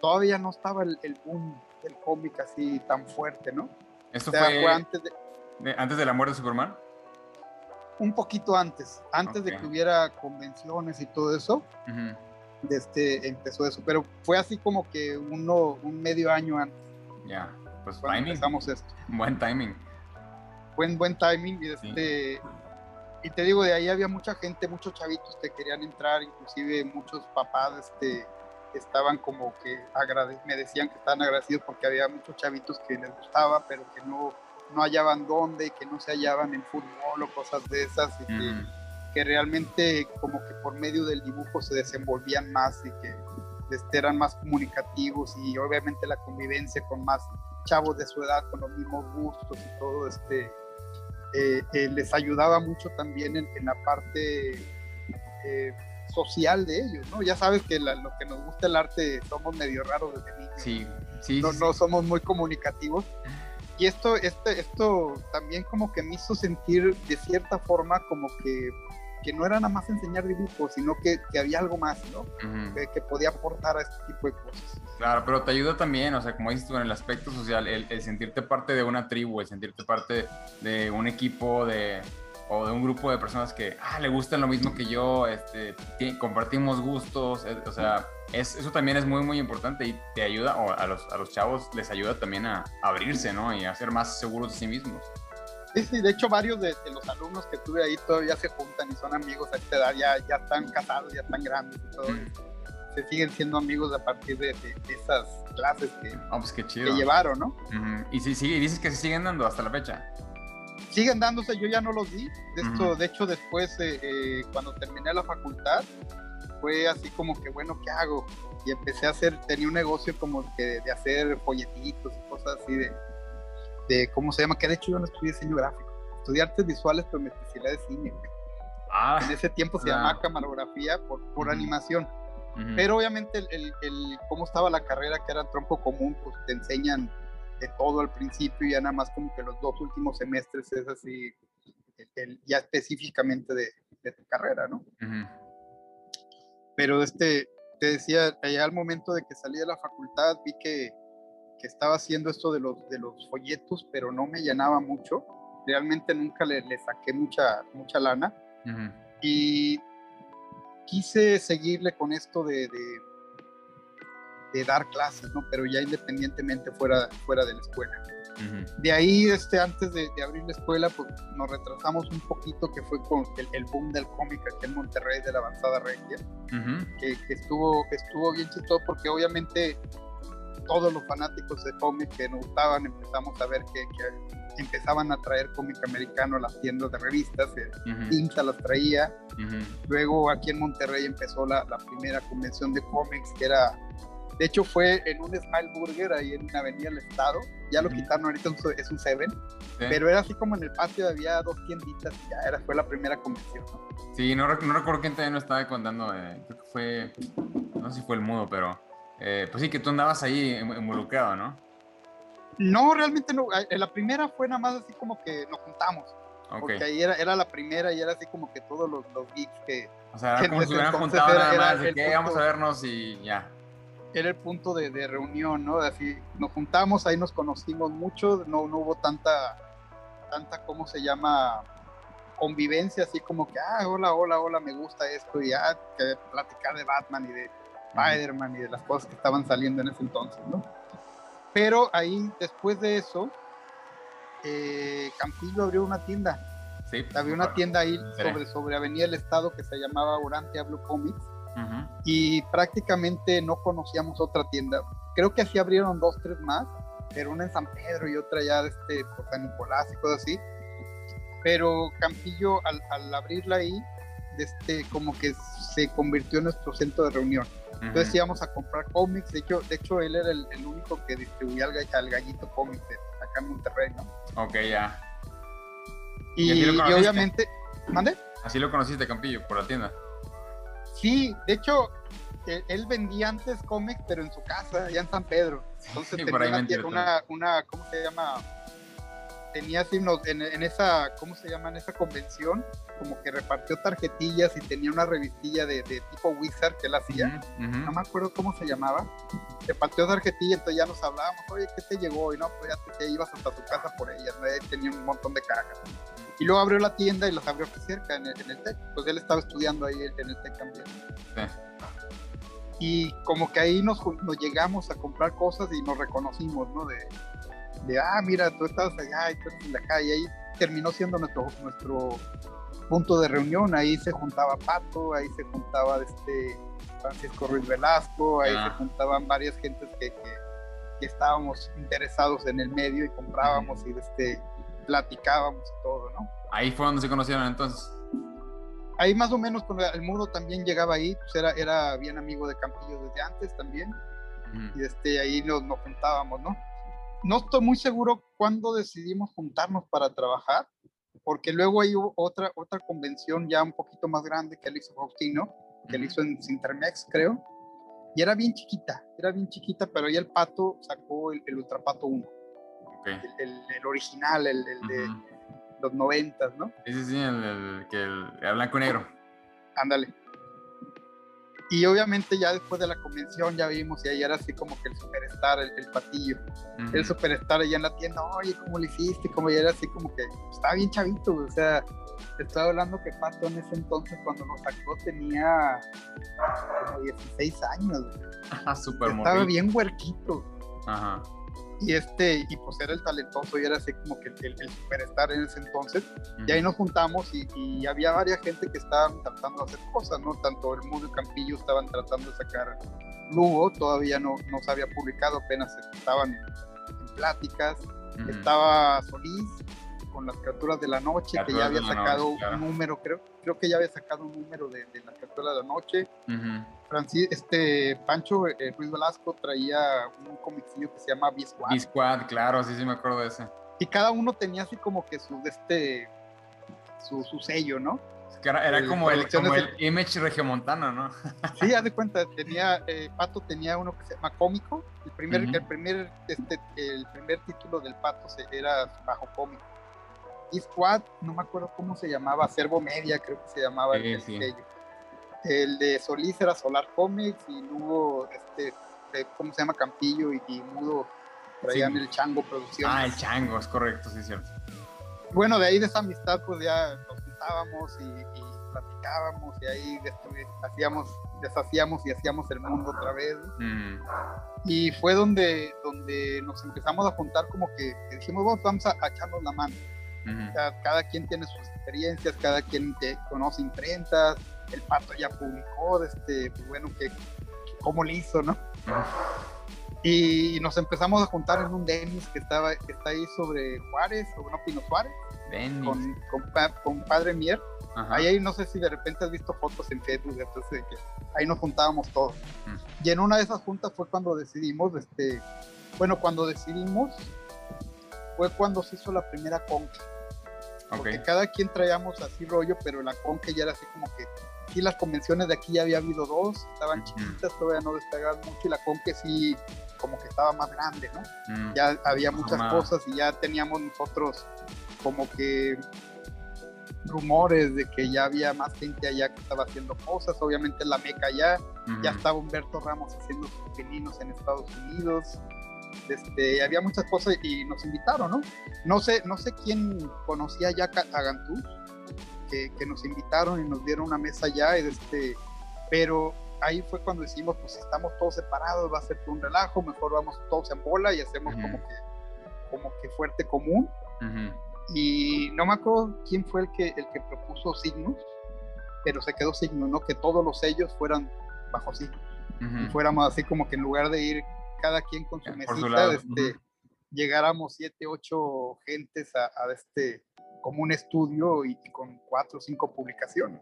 todavía no estaba el, boom del cómic así tan fuerte, ¿no? ¿Esto fue, antes, de, antes de la muerte de Superman? Un poquito antes, antes de que hubiera convenciones y todo eso, este, empezó eso, pero fue así como que uno, un medio año antes. Ya, pues timing. empezamos esto. Buen timing. Buen, buen timing y este y te digo, de ahí había mucha gente, muchos chavitos que querían entrar, inclusive muchos papás este, estaban como que me decían que estaban agradecidos porque había muchos chavitos que les gustaba, pero que no, no hallaban dónde, que no se hallaban en fútbol o cosas de esas, y que, que, realmente como que por medio del dibujo se desenvolvían más y que este, eran más comunicativos y obviamente la convivencia con más chavos de su edad, con los mismos gustos y todo, este, eh, eh, les ayudaba mucho también en, la parte eh, social de ellos, ¿no? Ya sabes que lo que nos gusta el arte somos medio raros desde niños. Sí, sí. No, no somos muy comunicativos. Y esto, este, esto también como que me hizo sentir de cierta forma como que que no era nada más enseñar dibujos, sino que, que había algo más, ¿no? que, podía aportar a este tipo de cosas. Claro, pero te ayuda también, o sea, como dices tú, en el aspecto social, el, sentirte parte de una tribu, el sentirte parte de un equipo, de, o de un grupo de personas que, ah, le gustan lo mismo que yo, este, compartimos gustos, eh, o sea, es, eso también es muy, muy importante y te ayuda, o a los, a los chavos les ayuda también a, abrirse, ¿no? Y a ser más seguros de sí mismos. Sí, sí, de hecho varios de, los alumnos que tuve ahí todavía se juntan y son amigos a esta edad, ya, ya están casados, ya están grandes y todo. Se siguen siendo amigos a partir de, esas clases que, oh, pues qué chido. que llevaron, ¿no? Y sí, sí, dices que se siguen dando hasta la fecha siguen dándose, yo ya no los vi. De, esto, de hecho, después, eh, eh, cuando terminé la facultad, fue así como que, bueno, ¿qué hago? Y empecé a hacer, tenía un negocio como que de hacer folletitos y cosas así de, de, ¿cómo se llama? Que de hecho yo no estudié diseño gráfico. Estudié artes visuales, pero me especialidad de cine. Ah, en ese tiempo se llamaba camarografía por, por animación. Pero obviamente el, el, cómo estaba la carrera, que era tronco común, pues te enseñan de todo al principio y ya nada más como que los dos últimos semestres es así, ya específicamente de, tu carrera, ¿no? Pero este, te decía, allá al momento de que salí de la facultad vi que, que, estaba haciendo esto de los, de los folletos, pero no me llenaba mucho. Realmente nunca le, le saqué mucha, mucha lana. Y quise seguirle con esto de, de de dar clases, ¿no? Pero ya independientemente fuera, fuera de la escuela. De ahí, este, antes de, abrir la escuela, pues nos retrasamos un poquito, que fue con el, boom del cómic aquí en Monterrey de la avanzada regia, que, estuvo, estuvo bien chistoso porque obviamente todos los fanáticos de cómic que nos gustaban empezamos a ver que, empezaban a traer cómic americano a las tiendas de revistas, uh las traía, luego aquí en Monterrey empezó la, la primera convención de cómics que era de hecho, fue en un Smile Burger ahí en Avenida del Estado. Ya lo quitaron ahorita, es un Seven. Pero era así como en el patio había dos tienditas y ya era, fue la primera convención. Sí, no, no recuerdo quién también lo estaba contando. Eh, creo que fue, no sé si fue el mudo, pero eh, pues sí, que tú andabas ahí involucrado, ¿no? No, realmente no. En la primera fue nada más así como que nos juntamos. Porque ahí era, era la primera y era así como que todos los, los geeks que. O sea, era como si hubieran juntado nada más de que vamos a vernos y ya era el punto de, reunión, ¿no? Así nos juntamos, ahí nos conocimos mucho, no, no hubo tanta, tanta, ¿cómo se llama? Convivencia, así como que, ah, hola, hola, hola, me gusta esto, y ah, que platicar de Batman y de Spider-Man y de las cosas que estaban saliendo en ese entonces, ¿no? Pero ahí, después de eso, eh, Campillo abrió una tienda. Sí, abrió una tienda ahí sobre, sobre Avenida del Estado que se llamaba Orantia Blue Comics y prácticamente no conocíamos otra tienda. Creo que así abrieron dos, tres más, pero una en San Pedro y otra ya de este, por San Nicolás y cosas así. Pero Campillo, al, al abrirla ahí, este, como que se convirtió en nuestro centro de reunión. Entonces íbamos a comprar cómics. De hecho, de hecho él era el, único que distribuía al, gallito cómics acá en Monterrey, ¿no? Ok, ya. Y, y obviamente. ¿Mande? Así lo conociste, Campillo, por la tienda. Sí, de hecho, e, él vendía antes cómics, pero en su casa, allá en San Pedro. Entonces tenía una, una, ¿cómo se llama? Tenía así en, en, esa, ¿cómo se llama? En esa convención, como que repartió tarjetillas y tenía una revistilla de, tipo Wizard que él hacía. No me acuerdo cómo se llamaba. Repartió tarjetillas, entonces ya nos hablábamos, oye, ¿qué te llegó? Y no, pues ya te, ibas hasta tu casa por ellas, ¿no? tenía un montón de cajas. Y luego abrió la tienda y las abrió aquí cerca, en el, en el TEC. Pues él estaba estudiando ahí en el TEC también. Y como que ahí nos, nos, llegamos a comprar cosas y nos reconocimos, ¿no? De, de, ah, mira, tú estabas allá y tú estás acá. Y ahí terminó siendo nuestro, nuestro punto de reunión. Ahí se juntaba Pato, ahí se juntaba este Francisco Ruiz Velasco, ahí se ah. juntaban varias gentes que, que, estábamos interesados en el medio y comprábamos y este platicábamos y todo, ¿no? Ahí fue donde se conocieron entonces. Ahí más o menos el mudo también llegaba ahí, pues era, era bien amigo de Campillo desde antes también. Y este, ahí nos, nos juntábamos, ¿no? No estoy muy seguro cuándo decidimos juntarnos para trabajar, porque luego hay otra, otra convención ya un poquito más grande que él hizo Faustino, que él hizo en Sintermex, creo, y era bien chiquita, era bien chiquita, pero ahí el Pato sacó el, el Ultrapato 1 el, original, el, de, los noventas, ¿no? Sí, sí, sí, el, que el, blanco y negro. Ándale. Y obviamente ya después de la convención ya vimos y ahí era así como que el superstar, el, patillo, el superstar allá en la tienda, oye, ¿cómo lo hiciste? Como ya era así como que estaba bien chavito, o sea, te estoy hablando que Pato en ese entonces cuando lo sacó tenía como 16 años. Ajá, súper Estaba bien huerquito. Ajá y este y pues era el talentoso y era así como que el, el superstar en ese entonces y ahí nos juntamos y, y, había varias gente que estaban tratando de hacer cosas no tanto el Mundo y Campillo estaban tratando de sacar Lugo todavía no, no se había publicado apenas estaban en, pláticas. Estaba Solís con las criaturas de la noche que ya había sacado un número creo creo que ya había sacado un número de, de las criaturas de la noche Francis, este Pancho eh, Ruiz Velasco traía un comicillo que se llama B-Squad. B-Squad, claro, sí, sí me acuerdo de ese. Y cada uno tenía así como que su, este, su, sello, ¿no? era, como, el, como el image regiomontano, ¿no? sí, haz de cuenta, tenía, eh, Pato tenía uno que se llama Cómico, el primer, el primer, este, el primer título del Pato se, era bajo cómico. Y Squad, no me acuerdo cómo se llamaba, Servo Media creo que se llamaba el sello el de Solís era Solar Comics y luego, este, ¿cómo se llama? Campillo y, Mudo traían el Chango Producciones. Ah, el Chango, es correcto, sí, es cierto. Bueno, de ahí de esa amistad, pues ya nos juntábamos y, platicábamos y ahí hacíamos, deshacíamos y hacíamos el mundo otra vez. Mm. Y fue donde, donde nos empezamos a juntar como que, dijimos, vamos a, echarnos la mano. cada quien tiene sus experiencias, cada quien te conoce imprentas, el pato ya publicó, este, pues bueno, que, cómo le hizo, ¿no? Y nos empezamos a juntar en un Denis que estaba que está ahí sobre Juárez, sobre no Pino Suárez, con, con, Padre Mier. Ahí, ahí no sé si de repente has visto fotos en Facebook, entonces que ahí nos juntábamos todos. Y en una de esas juntas fue cuando decidimos, este, bueno, cuando decidimos fue cuando se hizo la primera conca. Porque cada quien traíamos así rollo, pero la conca ya era así como que aquí las convenciones de aquí ya había habido dos, estaban chiquitas, todavía no despegaban mucho y la Conque sí como que estaba más grande, ¿no? Mm. Ya había muchas cosas y ya teníamos nosotros como que rumores de que ya había más gente allá que estaba haciendo cosas, obviamente la Meca ya, ya estaba Humberto Ramos haciendo sus pininos en Estados Unidos, este, había muchas cosas y nos invitaron, ¿no? No sé, no sé quién conocía ya a Gantú, que, nos invitaron y nos dieron una mesa ya, este, pero ahí fue cuando decimos, pues estamos todos separados, va a ser un relajo, mejor vamos todos en bola y hacemos como, que, como que fuerte común. Y no me acuerdo quién fue el que, el que propuso signos, pero se quedó signo, ¿no? Que todos los sellos fueran bajo signos. Y fuéramos así como que en lugar de ir cada quien con su mesita, este, llegáramos siete, ocho gentes a, a, este, como un estudio y, con cuatro o cinco publicaciones.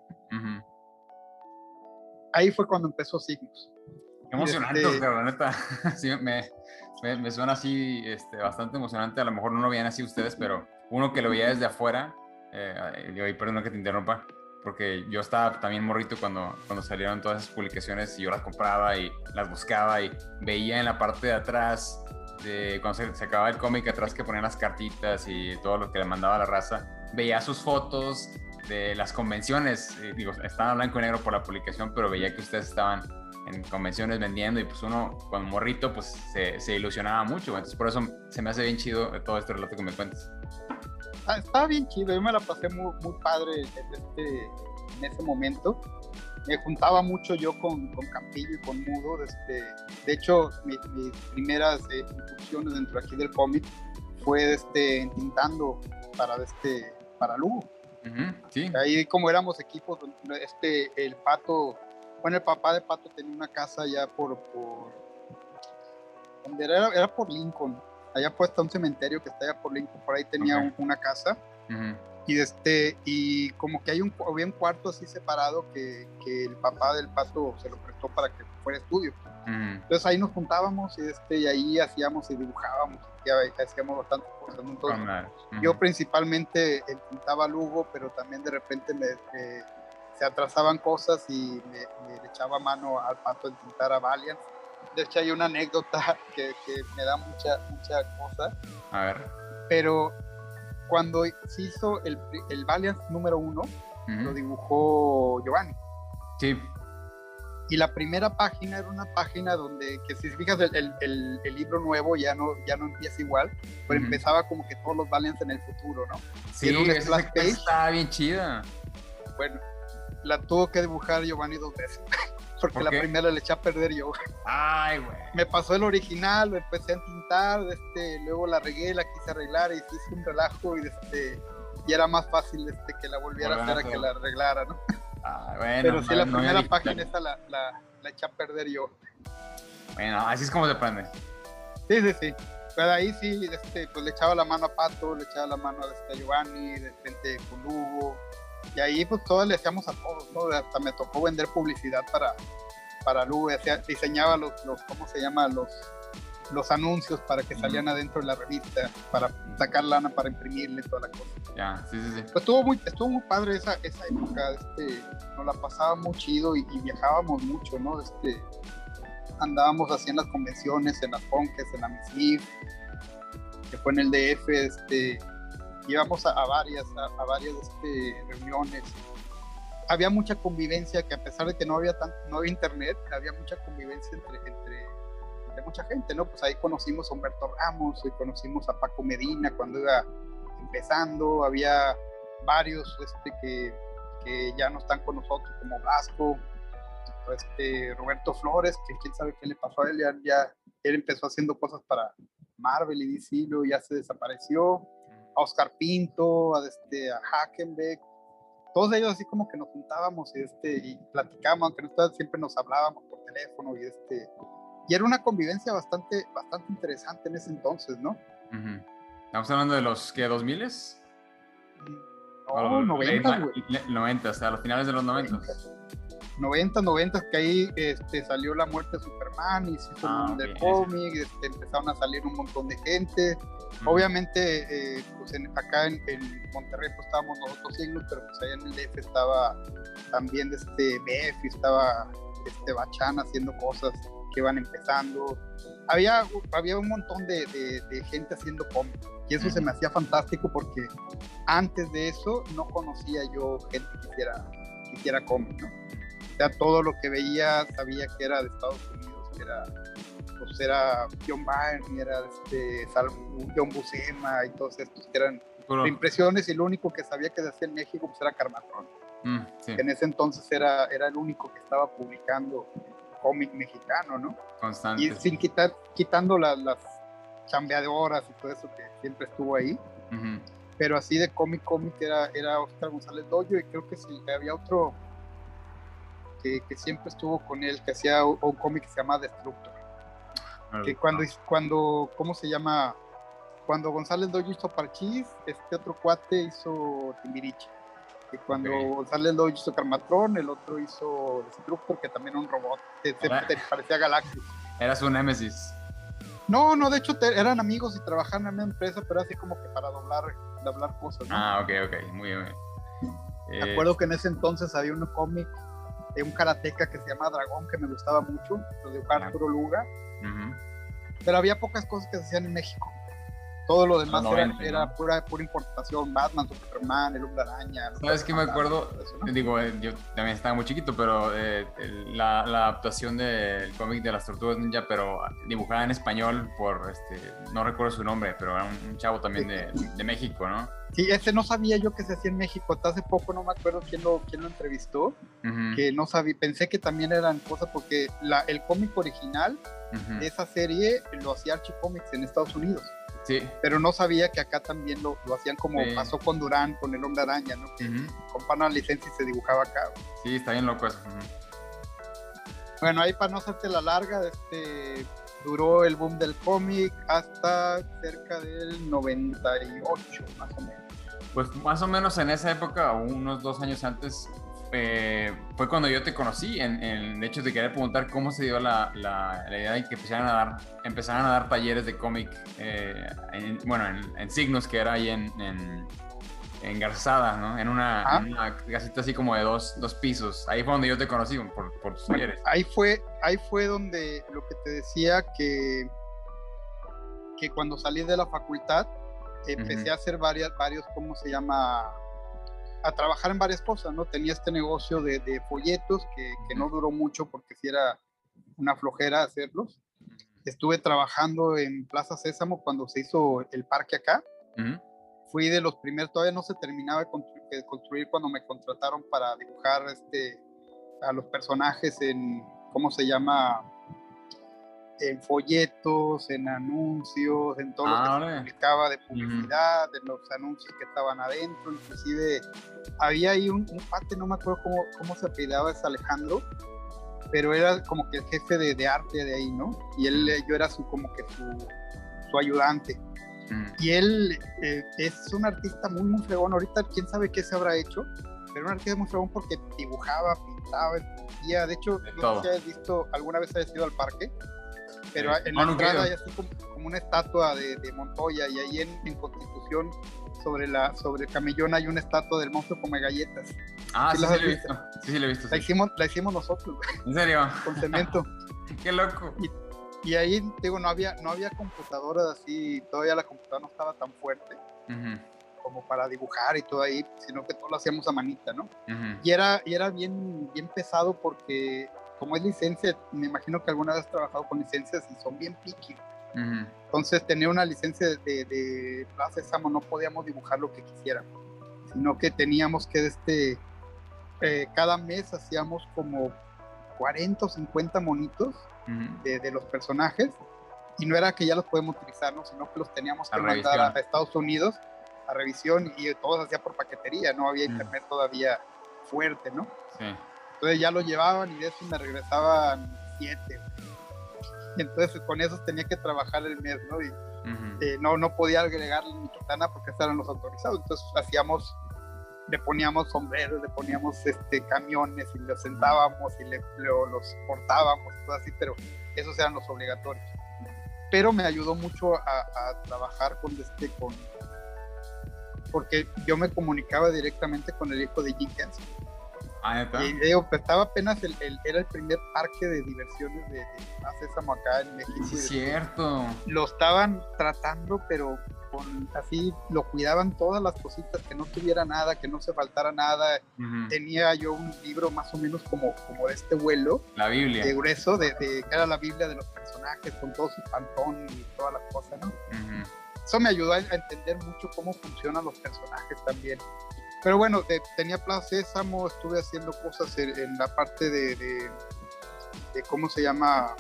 Ahí fue cuando empezó Signos. emocionante, este la neta. sí, me, me, suena así este, bastante emocionante. A lo mejor no lo veían así ustedes, pero uno que lo veía desde afuera, eh, y perdón que te interrumpa, porque yo estaba también morrito cuando, cuando salieron todas esas publicaciones y yo las compraba y las buscaba y veía en la parte de atrás cuando se, acababa el cómic atrás que ponían las cartitas y todo lo que le mandaba la raza, veía sus fotos de las convenciones, digo, estaba blanco y negro por la publicación, pero veía que ustedes estaban en convenciones vendiendo y pues uno con morrito pues se, se ilusionaba mucho, entonces por eso se me hace bien chido todo este relato que me cuentas. Estaba bien chido, yo me la pasé muy, muy padre en, este, en ese momento me juntaba mucho yo con, con Campillo y con Mudo. Este, de hecho, mis primeras eh, incursiones dentro aquí del cómic fue este, entintando para, este, para Lugo. sí. Ahí como éramos equipos, este, el Pato, bueno, el papá de Pato tenía una casa allá por, por donde era, era por Lincoln, allá puesta un cementerio que está allá por Lincoln, por ahí tenía una casa. Y este y como que hay un había un cuarto así separado que, que, el papá del pato se lo prestó para que fuera estudio. Entonces ahí nos juntábamos y este y ahí hacíamos y dibujábamos y hacíamos bastantes cosas entonces yo principalmente pintaba Lugo pero también de repente me, se atrasaban cosas y me, le echaba mano al pato en pintar a Valiant de hecho hay una anécdota que, que me da mucha mucha cosa a ver pero cuando se hizo el, el Valiant número uno, lo dibujó Giovanni. Sí. Y la primera página era una página donde, que si fijas, el, el, el libro nuevo ya no, ya no empieza igual, pero empezaba como que todos los Valiants en el futuro, ¿no? Sí, esa estaba bien chida. Bueno, la tuvo que dibujar Giovanni dos veces. Porque la primera le eché a perder yo. Ay, güey. Me pasó el original, lo empecé a tintar, este, luego la regué, la quise arreglar y hice un relajo y este y era más fácil este, que la volviera a hacer a que la arreglara, ¿no? Ah, bueno, Pero sí, la primera página esa la, la, la, eché a perder yo. Bueno, así es como se aprende. Sí, sí, sí. Pero ahí sí, este, pues le echaba la mano a Pato, le echaba la mano a este, Giovanni, de repente con Hugo, y ahí pues todos le hacíamos a todos, ¿no? Hasta me tocó vender publicidad para, para Lu, diseñaba los, los, ¿cómo se llama? Los, los anuncios para que salían adentro de la revista, para sacar lana, para imprimirle toda la cosa. Ya, sí, sí, sí. Pues estuvo muy, estuvo muy padre esa, esa época, este, nos la pasábamos chido y, viajábamos mucho, ¿no? Este, andábamos haciendo las convenciones, en las Ponques, en la Miss que fue en el DF, este, íbamos a, varias, a, varias este, reuniones. Había mucha convivencia, que a pesar de que no había, tan, no había internet, había mucha convivencia entre, entre, mucha gente, ¿no? Pues ahí conocimos a Humberto Ramos, y conocimos a Paco Medina cuando iba empezando, había varios este, que, que ya no están con nosotros, como Vasco, este, Roberto Flores, que quién sabe qué le pasó a él, ya, ya él empezó haciendo cosas para Marvel y DC, ya se desapareció a Oscar Pinto, a, este, a Hackenbeck, todos ellos así como que nos juntábamos y, este, y platicábamos, aunque no siempre nos hablábamos por teléfono y este y era una convivencia bastante bastante interesante en ese entonces, ¿no? Estamos hablando de los que 2000 s No, 90, güey. 90, hasta los finales de los 90. 90, 90, que ahí este, salió la muerte de Superman y se hizo ah, un del cómic, este, empezaron a salir un montón de gente. Obviamente, eh, pues acá en, Monterrey pues estábamos nosotros signos, pero pues allá en el DF estaba también este BF, estaba este Bachán haciendo cosas que iban empezando. Había, había un montón de, de, gente haciendo cómics y eso se me hacía fantástico porque antes de eso no conocía yo gente que hiciera, que hiciera cómic, ¿no? Sea, todo lo que veía sabía que era de Estados Unidos, que era pues era John Byrne, era este, John Buscema y todos estos que eran impresiones y lo único que sabía que se hacía en México pues era Carmatrón. Mm, en ese entonces era, era el único que estaba publicando cómic mexicano, ¿no? Constante. Y sin quitar, quitando las, las chambeadoras y todo eso que siempre estuvo ahí. Pero así de cómic, cómic era, era Oscar González Doyo y creo que sí, había otro que, que siempre estuvo con él, que hacía un, un cómic que se llama Destructor que cuando, cuando, ¿cómo se llama? Cuando González Doyo hizo Parchís, este otro cuate hizo Timbiriche. Que cuando González Doyo hizo Carmatrón, el otro hizo Destructor, que también era un robot, que parecía Galactus. Era su némesis. No, no, de hecho eran amigos y trabajaban en una empresa, pero así como que para doblar, doblar cosas. Ah, ok, ok, muy bien. Me eh, acuerdo que en ese entonces había un cómic de un karateca que se llama Dragón, que me gustaba mucho, lo de Arturo Luga. Pero había pocas cosas que se hacían en México. Todo lo demás era, pura, pura importación, Batman, Superman, el Hombre Araña. ¿Sabes qué me acuerdo? Digo, eh, yo también estaba muy chiquito, pero eh, la, adaptación del cómic de las Tortugas Ninja, pero dibujada en español por, este, no recuerdo su nombre, pero era un, chavo también de, de, México, ¿no? Sí, ese no sabía yo que se hacía en México. Hasta hace poco no me acuerdo quién lo, quién lo entrevistó, que no sabía, pensé que también eran cosas, porque la, el cómic original de esa serie lo hacía Archie Comics en Estados Unidos. Sí. Pero no sabía que acá también lo, lo hacían como pasó con Durán, con el hombre araña, ¿no? Que uh licencia y se dibujaba acá. Sí, está bien loco eso. Bueno, ahí para no hacerte la larga, este, duró el boom del cómic hasta cerca del 98, más o menos. Pues más o menos en esa época, unos dos años antes, eh, fue cuando yo te conocí. En, de hecho, te quería preguntar cómo se dio la, la, idea de que empezaran a dar, empezaran a dar talleres de cómic, eh, bueno, en, Signos, que era ahí en, en, Garzada, ¿no? En una, ah. casita así como de dos, dos, pisos. Ahí fue donde yo te conocí, por, por tus talleres. Ahí fue, ahí fue donde lo que te decía que, que cuando salí de la facultad, empecé a hacer varias, varios, ¿cómo se llama? A trabajar en varias cosas, ¿no? Tenía este negocio de, de folletos que, que, no duró mucho porque si era una flojera hacerlos. Estuve trabajando en Plaza Sésamo cuando se hizo el parque acá. Fui de los primeros, todavía no se terminaba de construir, cuando me contrataron para dibujar este, a los personajes en, ¿cómo se llama? En folletos, en anuncios, en todo lo que se ah, publicaba de publicidad, de los anuncios que estaban adentro, inclusive había ahí un, un pate, no me acuerdo cómo, cómo se apellidaba, es Alejandro, pero era como que el jefe de, de arte de ahí, ¿no? Y él, yo era su, como que su, su ayudante. Mm. Y él eh, es un artista muy, muy fregón. Ahorita quién sabe qué se habrá hecho, pero un artista muy fregón porque dibujaba, pintaba, esculpía. De hecho, no sé si visto, alguna vez has ido al parque, pero en la entrada hay así como, una estatua de, de, Montoya y ahí en, en Constitución sobre la sobre el camellón hay una estatua del monstruo come galletas. Ah, sí, sí, sí, lo he visto. Sí, sí, lo he visto. La, hicimos, la hicimos nosotros. ¿En serio? Con cemento. Qué loco. Y, y, ahí, digo, no había, no había computadoras así, todavía la computadora no estaba tan fuerte como para dibujar y todo ahí, sino que todo lo hacíamos a manita, ¿no? y, era, y era bien, bien pesado porque como es licencia, me imagino que alguna vez has trabajado con licencias y son bien picky. Entonces, tener una licencia de, de Plaza Samo no podíamos dibujar lo que quisiéramos, sino que teníamos que, este, eh, cada mes hacíamos como 40 o 50 monitos de, de, los personajes, y no era que ya los podemos utilizar, ¿no? sino que los teníamos que mandar a, Estados Unidos a revisión y todo se hacía por paquetería, no había internet todavía fuerte, ¿no? Sí. Entonces ya lo llevaban y de eso me regresaban siete. Y entonces con eso tenía que trabajar el mes, ¿no? Y eh, no, no podía agregarle mi katana porque estaban los autorizados. Entonces hacíamos, le poníamos sombreros, le poníamos este, camiones y los sentábamos y le, los portábamos, todo así, pero esos eran los obligatorios. Pero me ayudó mucho a, trabajar con este, con, porque yo me comunicaba directamente con el hijo de Jim Henson Ah, y digo, pues, estaba apenas el, era el primer parque de diversiones de, de acá en México. es cierto. Lo estaban tratando, pero con así lo cuidaban todas las cositas, que no tuviera nada, que no se faltara nada. Tenía yo un libro más o menos como, como de este vuelo. La Biblia. De grueso, de, que era la Biblia de los personajes, con todo su pantón y todas las cosas, ¿no? Eso me ayudó a entender mucho cómo funcionan los personajes también. Pero bueno, tenía Plaza Sésamo, estuve haciendo cosas en, la parte de, de, ¿cómo se llama?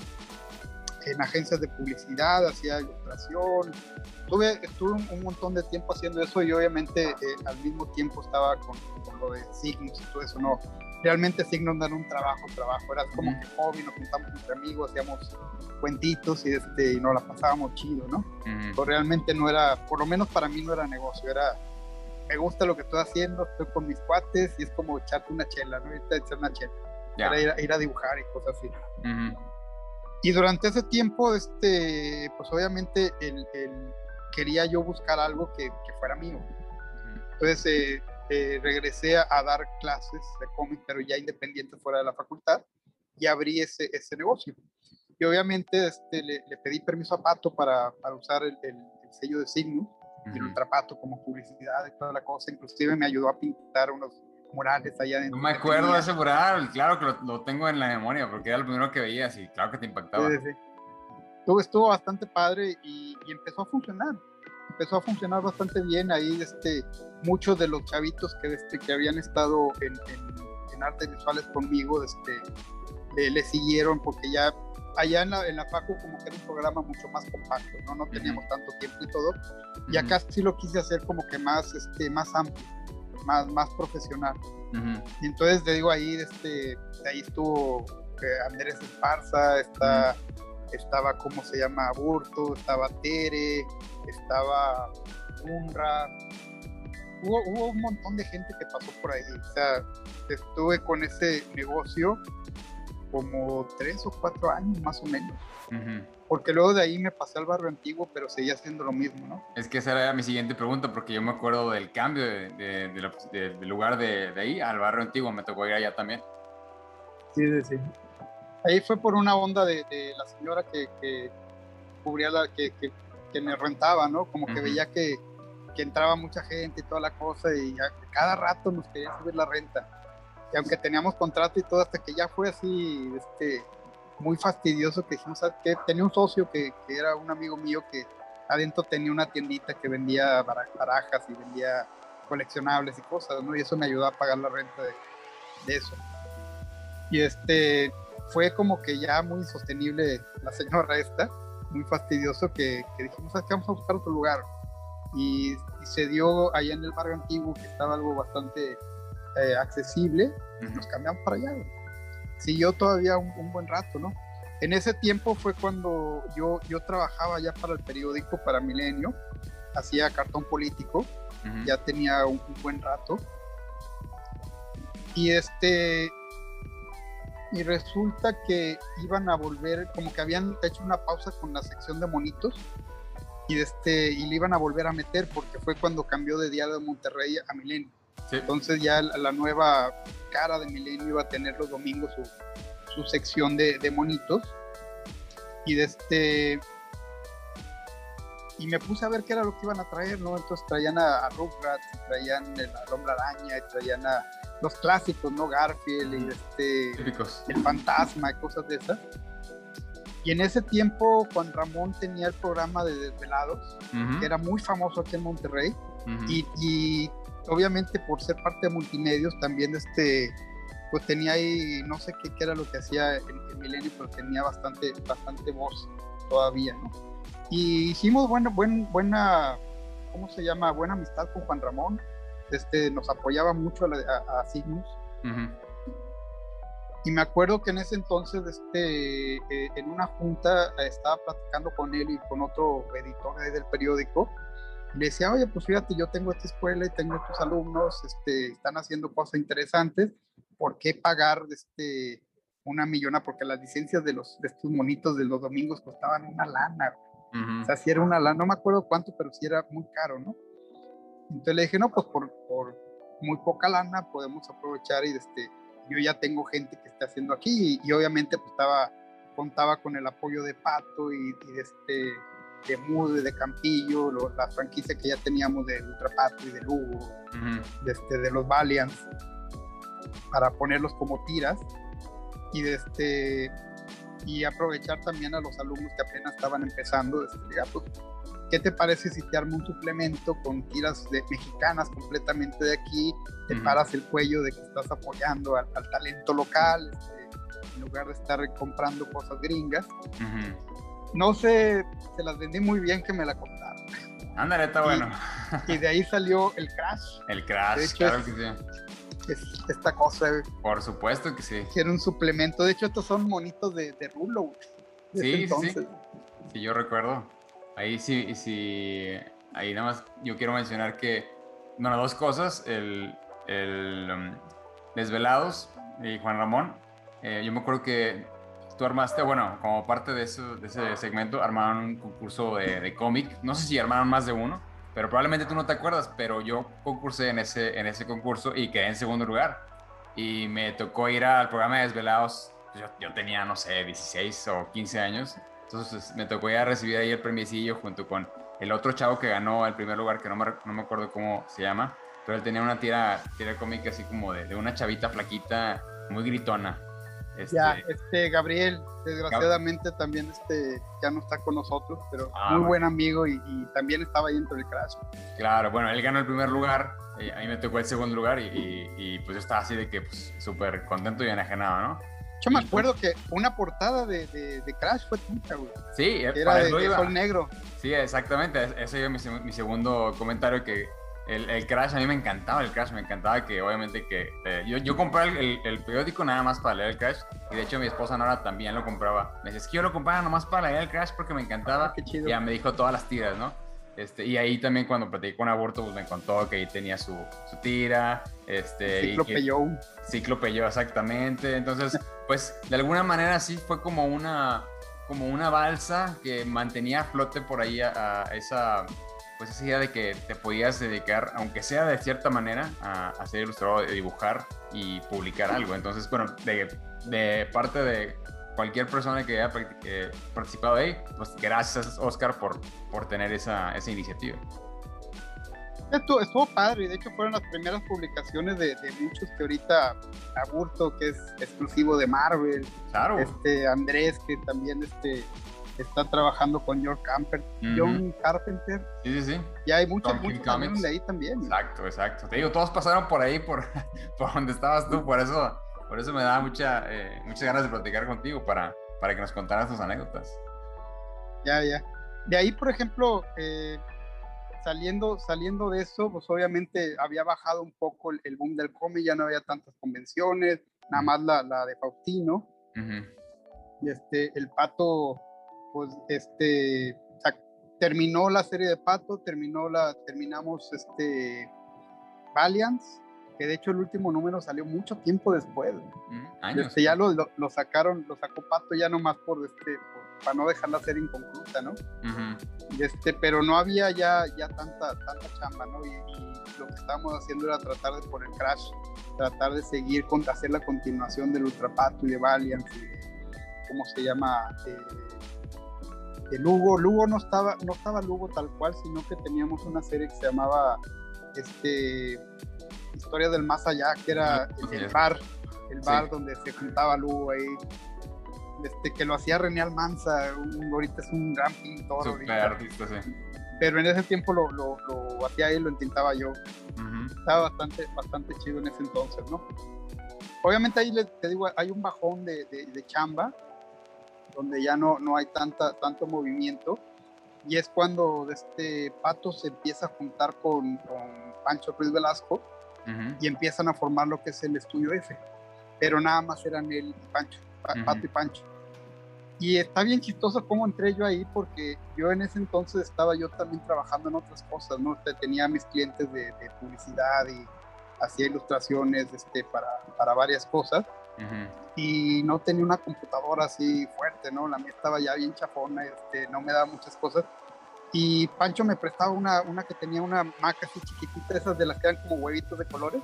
En agencias de publicidad, hacía ilustración. Estuve, estuve un, montón de tiempo haciendo eso y obviamente eh, al mismo tiempo estaba con, lo de signos y todo eso, ¿no? Realmente signos dan un trabajo, trabajo. Era como que hobby, nos juntamos entre amigos, hacíamos cuentitos y, este, y nos la pasábamos chido, ¿no? Pero realmente no era, por lo menos para mí no era negocio, era me gusta lo que estoy haciendo, estoy con mis cuates y es como echarte una chela, ¿no? A echar una chela. ir, a, dibujar y cosas así. Y durante ese tiempo, este, pues obviamente el, quería yo buscar algo que, que fuera mío. Entonces eh, eh, regresé a, dar clases de cómic, pero ya independiente fuera de la facultad, y abrí ese, ese negocio. Y obviamente este, le, le pedí permiso a Pato para, para usar el, el, sello de Signus el ultrapato como publicidad y toda la cosa. Inclusive me ayudó a pintar unos murales allá adentro. No me acuerdo de ese mural, claro que lo, tengo en la memoria porque era el primero que veías y claro que te impactaba. Sí, sí. Estuvo, estuvo bastante padre y, empezó a funcionar. Empezó a funcionar bastante bien ahí, este, muchos de los chavitos que, este, que habían estado en, en, artes visuales conmigo, este, le siguieron porque ya allá en la, en la Facu como que era un programa mucho más compacto, ¿no? No teníamos tanto tiempo y todo. Y acá sí lo quise hacer como que más, este, más amplio, más, más profesional. Y entonces te digo ahí, este, ahí estuvo eh, Andrés Esparza, está, estaba, ¿cómo se llama? Burto, estaba Tere, estaba Unra. Hubo, hubo un montón de gente que pasó por ahí. O sea, estuve con ese negocio como tres o cuatro años más o menos. Porque luego de ahí me pasé al barrio antiguo, pero seguía haciendo lo mismo, ¿no? Es que esa era mi siguiente pregunta, porque yo me acuerdo del cambio de, de, lugar de, ahí al barrio antiguo, me tocó ir allá también. Sí, sí, sí. Ahí fue por una onda de, la señora que, que cubría la, que, que, me rentaba, ¿no? Como que veía que, que entraba mucha gente y toda la cosa y cada rato nos querían subir la renta. Y aunque teníamos contrato y todo, hasta que ya fue así, este, muy fastidioso que dijimos, que Tenía un socio que, que, era un amigo mío que adentro tenía una tiendita que vendía barajas y vendía coleccionables y cosas, ¿no? Y eso me ayudó a pagar la renta de, de eso. Y este, fue como que ya muy insostenible la señora esta, muy fastidioso que, que dijimos, que vamos a buscar otro lugar. Y, se dio allá en el barrio antiguo, que estaba algo bastante eh, accesible, nos cambiamos para allá. Siguió todavía un, buen rato, ¿no? En ese tiempo fue cuando yo, yo trabajaba ya para el periódico, para Milenio, hacía cartón político, ya tenía un, un, buen rato. Y este, y resulta que iban a volver, como que habían hecho una pausa con la sección de monitos y, este, y le iban a volver a meter porque fue cuando cambió de Día de Monterrey a Milenio. Entonces ya la, nueva cara de Milenio iba a tener los domingos su, su sección de, de, monitos y de este y me puse a ver qué era lo que iban a traer, ¿no? Entonces traían a, a Rugrats, traían a la Hombre Araña, traían a, los clásicos, ¿no? Garfield y este, el fantasma y cosas de esas. Y en ese tiempo, Juan Ramón tenía el programa de Desvelados, que era muy famoso aquí en Monterrey, y, obviamente por ser parte de multimedios también este, pues tenía ahí, no sé qué, era lo que hacía en, Milenio, pero tenía bastante, bastante voz todavía, ¿no? Y hicimos buena, buen, buena, ¿cómo se llama? Buena amistad con Juan Ramón este, nos apoyaba mucho a, a, Cygnus. Y me acuerdo que en ese entonces, este, eh, en una junta, eh, estaba platicando con él y con otro editor del periódico. Le decía, oye, pues fíjate, yo tengo esta escuela y tengo estos alumnos, este, están haciendo cosas interesantes. ¿Por qué pagar este, una millona? Porque las licencias de, los, de estos monitos de los domingos costaban una lana. O sea, si era una lana, no me acuerdo cuánto, pero sí era muy caro, ¿no? Entonces le dije, no, pues por, por muy poca lana podemos aprovechar y este, yo ya tengo gente que está haciendo aquí y, obviamente pues estaba, contaba con el apoyo de Pato y, de este de Mude, de Campillo, la franquicia que ya teníamos de Ultra Pato y de Lugo, de, este, de los Valiants, para ponerlos como tiras y de este y aprovechar también a los alumnos que apenas estaban empezando, de este, pues, ¿Qué te parece si te armo un suplemento con tiras de mexicanas completamente de aquí? Te paras el cuello de que estás apoyando al, talento local, este, en lugar de estar comprando cosas gringas. No sé, se las vendí muy bien que me la contaron. Ándale, está bueno. Y de ahí salió el Crash. El Crash, claro que sí. Es esta cosa. Por supuesto que sí. Que era un suplemento. De hecho, estos son monitos de, de Rulo. sí, sí. Sí, yo recuerdo. Ahí sí, sí, ahí nada más yo quiero mencionar que, bueno, dos cosas, el, el um, Desvelados y Juan Ramón, eh, yo me acuerdo que tú armaste, bueno, como parte de, de ese segmento, armaron un concurso de, de cómic, no sé si armaron más de uno, pero probablemente tú no te acuerdas, pero yo concursé en ese, en ese concurso y quedé en segundo lugar. Y me tocó ir al programa de Desvelados, yo, yo tenía, no sé, 16 o 15 años, entonces me tocó ya recibir ahí el premiecillo junto con el otro chavo que ganó el primer lugar, que no me, no me acuerdo cómo se llama, pero él tenía una tira, tira cómica así como de, de una chavita flaquita, muy gritona. Este, ya, este Gabriel, desgraciadamente también este, ya no está con nosotros, pero ah, muy buen amigo y, también estaba ahí dentro del crash. Claro, bueno, él ganó el primer lugar, a mí me tocó el segundo lugar y, y, pues yo estaba así de que pues súper contento y enajenado, ¿no? Yo me acuerdo que una portada de, de, Crash fue tuya, güey. Sí, era de, Sol Negro. Sí, exactamente. Ese es mi, mi segundo comentario que el, el, Crash, a mí me encantaba el Crash, me encantaba que obviamente que eh, yo, yo compré el, el, periódico nada más para leer el Crash y de hecho mi esposa Nora también lo compraba. Me dice, es que yo lo compraba nada más para leer el Crash porque me encantaba. Ah, y ya me dijo todas las tiras, ¿no? Este, y ahí también cuando platiqué con Aborto, pues me contó que ahí tenía su, su tira. Este, Cíclope Joe. Cíclope Joe, exactamente. Entonces, pues de alguna manera sí fue como una, como una balsa que mantenía a flote por ahí a, esa, pues esa idea de que te podías dedicar, aunque sea de cierta manera, a, a ser ilustrador, dibujar y publicar algo. Entonces, bueno, de, de parte de cualquier persona que haya participado ahí, pues gracias Oscar por, por tener esa, esa iniciativa. Estuvo, estuvo padre, de hecho fueron las primeras publicaciones de, muchos que ahorita Aburto, que es exclusivo de Marvel, claro. este Andrés, que también este, está trabajando con John Camper, John Carpenter. Sí, sí, sí. Y hay muchos, muchos de ahí también. Exacto, exacto. Te digo, todos pasaron por ahí, por, por donde estabas tú, por eso, por eso me da mucha, eh, muchas ganas de platicar contigo para, para que nos contaras tus anécdotas. Ya, ya. De ahí, por ejemplo, eh, saliendo, saliendo de eso, pues obviamente había bajado un poco el, boom del cómic, ya no había tantas convenciones, nada más la, la de Faustino. Y este, el pato, pues, este, terminó la serie de pato, terminó la, terminamos este, Valiant, que de hecho el último número salió mucho tiempo después. Este, ya lo, lo, sacaron, lo sacó Pato ya nomás por este, para no dejarla ser inconclusa, ¿no? este, pero no había ya, ya tanta, tanta chamba, ¿no? Y, lo que estábamos haciendo era tratar de poner Crash, tratar de seguir, con, hacer la continuación del Ultrapato y de Valiant y de, ¿cómo se llama? Eh, de Lugo. Lugo no estaba, no estaba Lugo tal cual, sino que teníamos una serie que se llamaba este, Historia del Más Allá, que era el, bar, el bar donde se juntaba Lugo ahí este, que lo hacía René Almanza, ahorita es un gran pintor. Pero en ese tiempo lo, lo, lo hacía y lo intentaba yo. Estaba bastante, bastante chido en ese entonces, ¿no? Obviamente ahí te digo, hay un bajón de, de, chamba, donde ya no, no hay tanta, tanto movimiento. Y es cuando este Pato se empieza a juntar con, con Pancho Ruiz Velasco y empiezan a formar lo que es el estudio F. Pero nada más eran él y Pancho. Pato y Pancho. Y está bien chistoso cómo entré yo ahí, porque yo en ese entonces estaba yo también trabajando en otras cosas, ¿no? Tenía mis clientes de, publicidad y hacía ilustraciones este, para, para varias cosas. Y no tenía una computadora así fuerte, ¿no? La mía estaba ya bien chafona, este, no me daba muchas cosas. Y Pancho me prestaba una, una que tenía una maca así chiquitita, esas de las que eran como huevitos de colores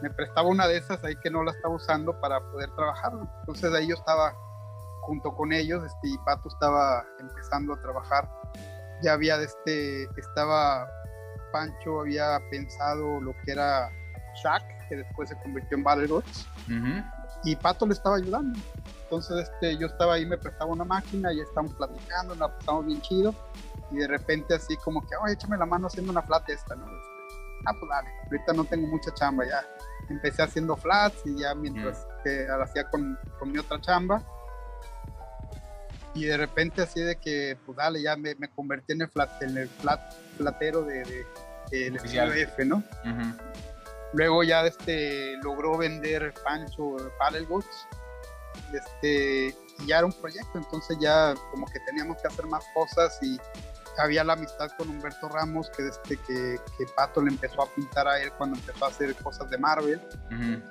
me prestaba una de esas ahí que no la estaba usando para poder trabajar. Entonces ahí yo estaba junto con ellos, este, y Pato estaba empezando a trabajar. Ya había, este, estaba Pancho, había pensado lo que era Shaq, que después se convirtió en Battle y Pato le estaba ayudando. Entonces este, yo estaba ahí, me prestaba una máquina, y estábamos platicando, la pasamos bien chido, y de repente así como que, oye, échame la mano haciendo una plata esta, ¿no? Este, ah, pues dale, ahorita no tengo mucha chamba ya empecé haciendo flats y ya mientras mm. que hacía con, con, mi otra chamba. Y de repente así de que, pues dale, ya me, me convertí en el, flat, en el flat, flatero de, de, de F, ¿no? Luego ya este, logró vender Pancho Paddle Goods. Este, y ya era un proyecto, entonces ya como que teníamos que hacer más cosas y había la amistad con Humberto Ramos, que desde que, que, Pato le empezó a pintar a él cuando empezó a hacer cosas de Marvel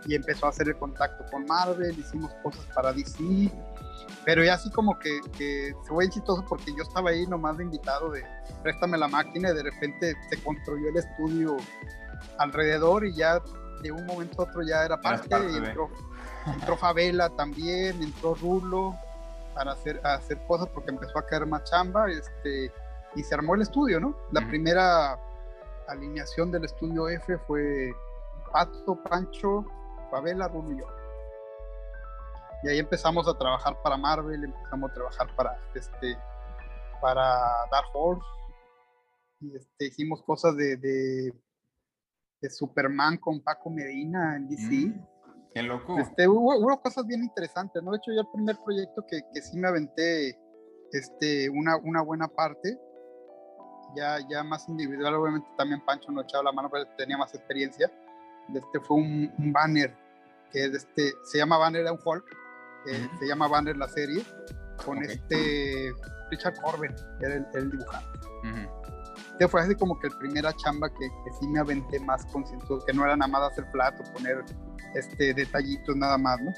y empezó a hacer el contacto con Marvel, hicimos cosas para DC, pero ya así como que, que se fue chistoso porque yo estaba ahí nomás de invitado de préstame la máquina y de repente se construyó el estudio alrededor y ya de un momento a otro ya era parte, y entró, entró Favela también, entró Rulo para hacer, hacer cosas porque empezó a caer más chamba, este y se armó el estudio, ¿no? La primera alineación del estudio F fue Pato, Pancho, Favela, Rulo y yo. Y ahí empezamos a trabajar para Marvel, empezamos a trabajar para este para Dark Horse y este, hicimos cosas de, de, Superman con Paco Medina en DC. Mm, qué loco. Este, hubo, cosas bien interesantes, ¿no? De hecho, yo el primer proyecto que, que sí me aventé este, una, una buena parte ya, ya más individual, obviamente también Pancho no echaba la mano, pero tenía más experiencia. Este fue un, banner que este, se llama Banner de un Hulk, se llama Banner la serie, con este Richard Corbin, que era el, dibujante. Fue así como que el primera chamba que, que sí me aventé más concienzudo, que no era nada más hacer plato, poner este, detallitos nada más, ¿no?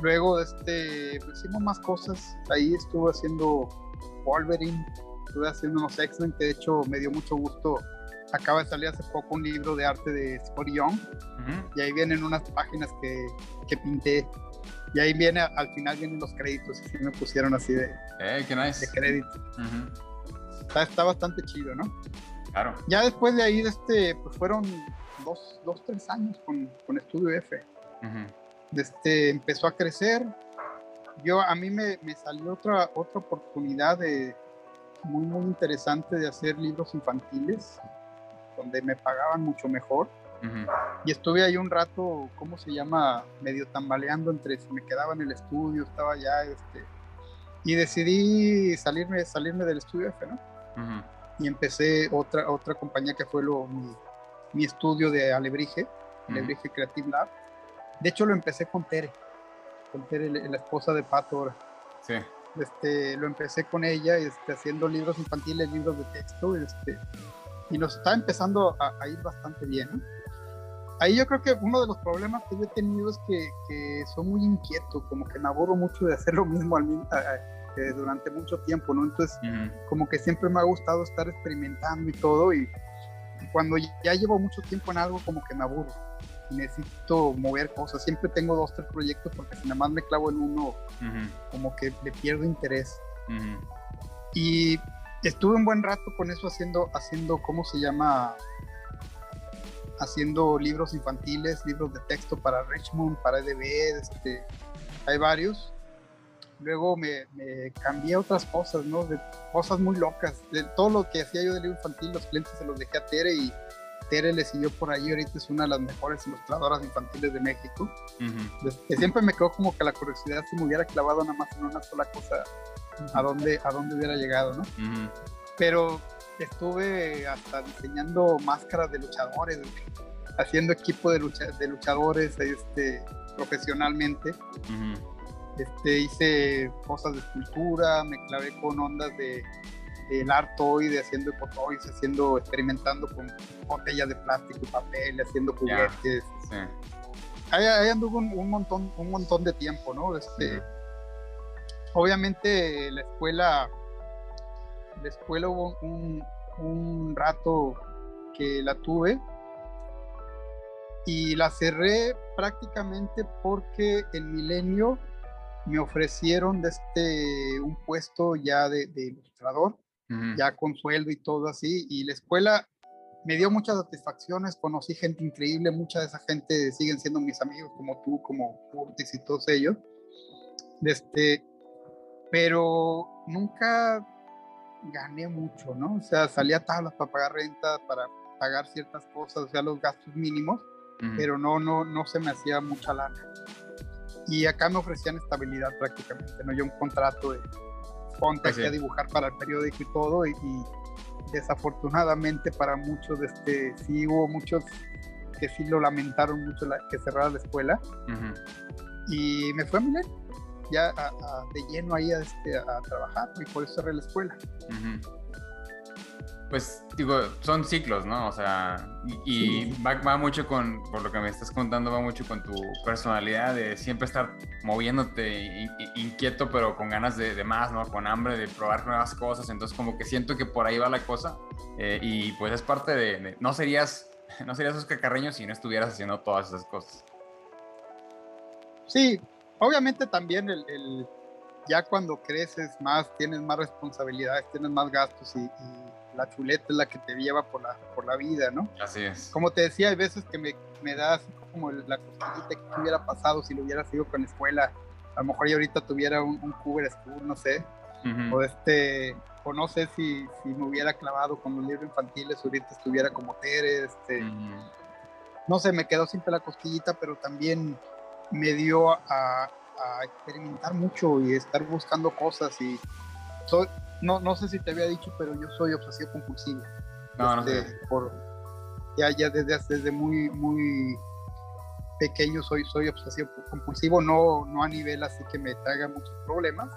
Luego este, pues, hicimos más cosas, ahí estuve haciendo Wolverine, estuve haciendo unos X-Men que de hecho me dio mucho gusto. Acaba de salir hace poco un libro de arte de Scott Young y ahí vienen unas páginas que, que, pinté y ahí viene, al final vienen los créditos y me pusieron así de, qué nice. de crédito. Está, está, bastante chido, ¿no? Claro. Ya después de ahí, este, pues fueron dos, dos tres años con, con Estudio F. este, empezó a crecer. Yo, a mí me, me, salió otra, otra oportunidad de, muy, muy interesante de hacer libros infantiles, donde me pagaban mucho mejor. Y estuve ahí un rato, ¿cómo se llama? Medio tambaleando entre si me quedaba en el estudio, estaba ya, este, y decidí salirme, salirme del estudio F, ¿no? Y empecé otra, otra compañía que fue lo, mi, estudio de Alebrije, Alebrije Creative Lab. De hecho, lo empecé con Tere, con Tere, la esposa de Pato ahora. Sí. Este, lo empecé con ella este, haciendo libros infantiles, libros de texto, este, y nos está empezando a, ir bastante bien. ¿no? Ahí yo creo que uno de los problemas que yo he tenido es que, que soy muy inquieto, como que me aburro mucho de hacer lo mismo al mismo, durante mucho tiempo, ¿no? Entonces, como que siempre me ha gustado estar experimentando y todo, y cuando ya llevo mucho tiempo en algo, como que me aburro. Necesito mover cosas. Siempre tengo dos, tres proyectos porque si nada más me clavo en uno, como que le pierdo interés. Y estuve un buen rato con eso haciendo, haciendo, ¿cómo se llama? Haciendo libros infantiles, libros de texto para Richmond, para EDB, este, hay varios luego me, cambié a otras cosas, ¿no? De cosas muy locas. De todo lo que hacía yo de libro infantil, los clientes se los dejé a Tere y Tere le siguió por ahí. Ahorita es una de las mejores ilustradoras infantiles de México. siempre me quedó como que la curiosidad si me hubiera clavado nada más en una sola cosa, a, dónde, a dónde hubiera llegado, ¿no? Pero estuve hasta diseñando máscaras de luchadores, haciendo equipo de, de luchadores este, profesionalmente. Este, hice cosas de escultura, me clavé con ondas de, el de haciendo ecotoides, haciendo, experimentando con botellas de plástico y papel, haciendo juguetes. Ahí, anduvo un, montón, un montón de tiempo, ¿no? Este, Obviamente la escuela, la escuela hubo un, un rato que la tuve y la cerré prácticamente porque el milenio me ofrecieron este, un puesto ya de, ilustrador, ya con sueldo y todo así, y la escuela me dio muchas satisfacciones, conocí gente increíble, mucha de esa gente siguen siendo mis amigos, como tú, como Curtis y todos ellos, este, pero nunca gané mucho, ¿no? O sea, salía tablas para pagar renta, para pagar ciertas cosas, o sea, los gastos mínimos, pero no, no, no se me hacía mucha lana y acá me ofrecían estabilidad prácticamente, ¿no? Yo un contrato de ponte aquí a dibujar para el periódico y todo, y, desafortunadamente para muchos, este, sí hubo muchos que sí lo lamentaron mucho la, que cerrara la escuela, y me fue a ya de lleno ahí a, este, a, trabajar, y por eso cerré la escuela pues digo, son ciclos, ¿no? O sea, y, va, mucho con, por lo que me estás contando, va mucho con tu personalidad de siempre estar moviéndote, inquieto, pero con ganas de, más, ¿no? Con hambre de probar nuevas cosas. Entonces, como que siento que por ahí va la cosa. Eh, y pues es parte de, no serías, no serías Oscar Carreño si no estuvieras haciendo todas esas cosas. Sí, obviamente también el, ya cuando creces más, tienes más responsabilidades, tienes más gastos y la chuleta es la que te lleva por la, por la vida, ¿no? Así es. Como te decía, hay veces que me, me da así como la cosquillita que hubiera pasado si lo hubiera sido con la escuela. A lo mejor yo ahorita tuviera un, un School, no sé. O este, o no sé si, si, me hubiera clavado con los libros infantiles, ahorita estuviera como Tere, este. No sé, me quedó siempre la cosquillita, pero también me dio a, a experimentar mucho y estar buscando cosas y soy, no, no sé si te había dicho, pero yo soy obsesivo compulsivo. No, no este, Por, ya, ya desde, desde muy, muy pequeño soy, soy obsesivo compulsivo, no, no a nivel así que me traiga muchos problemas,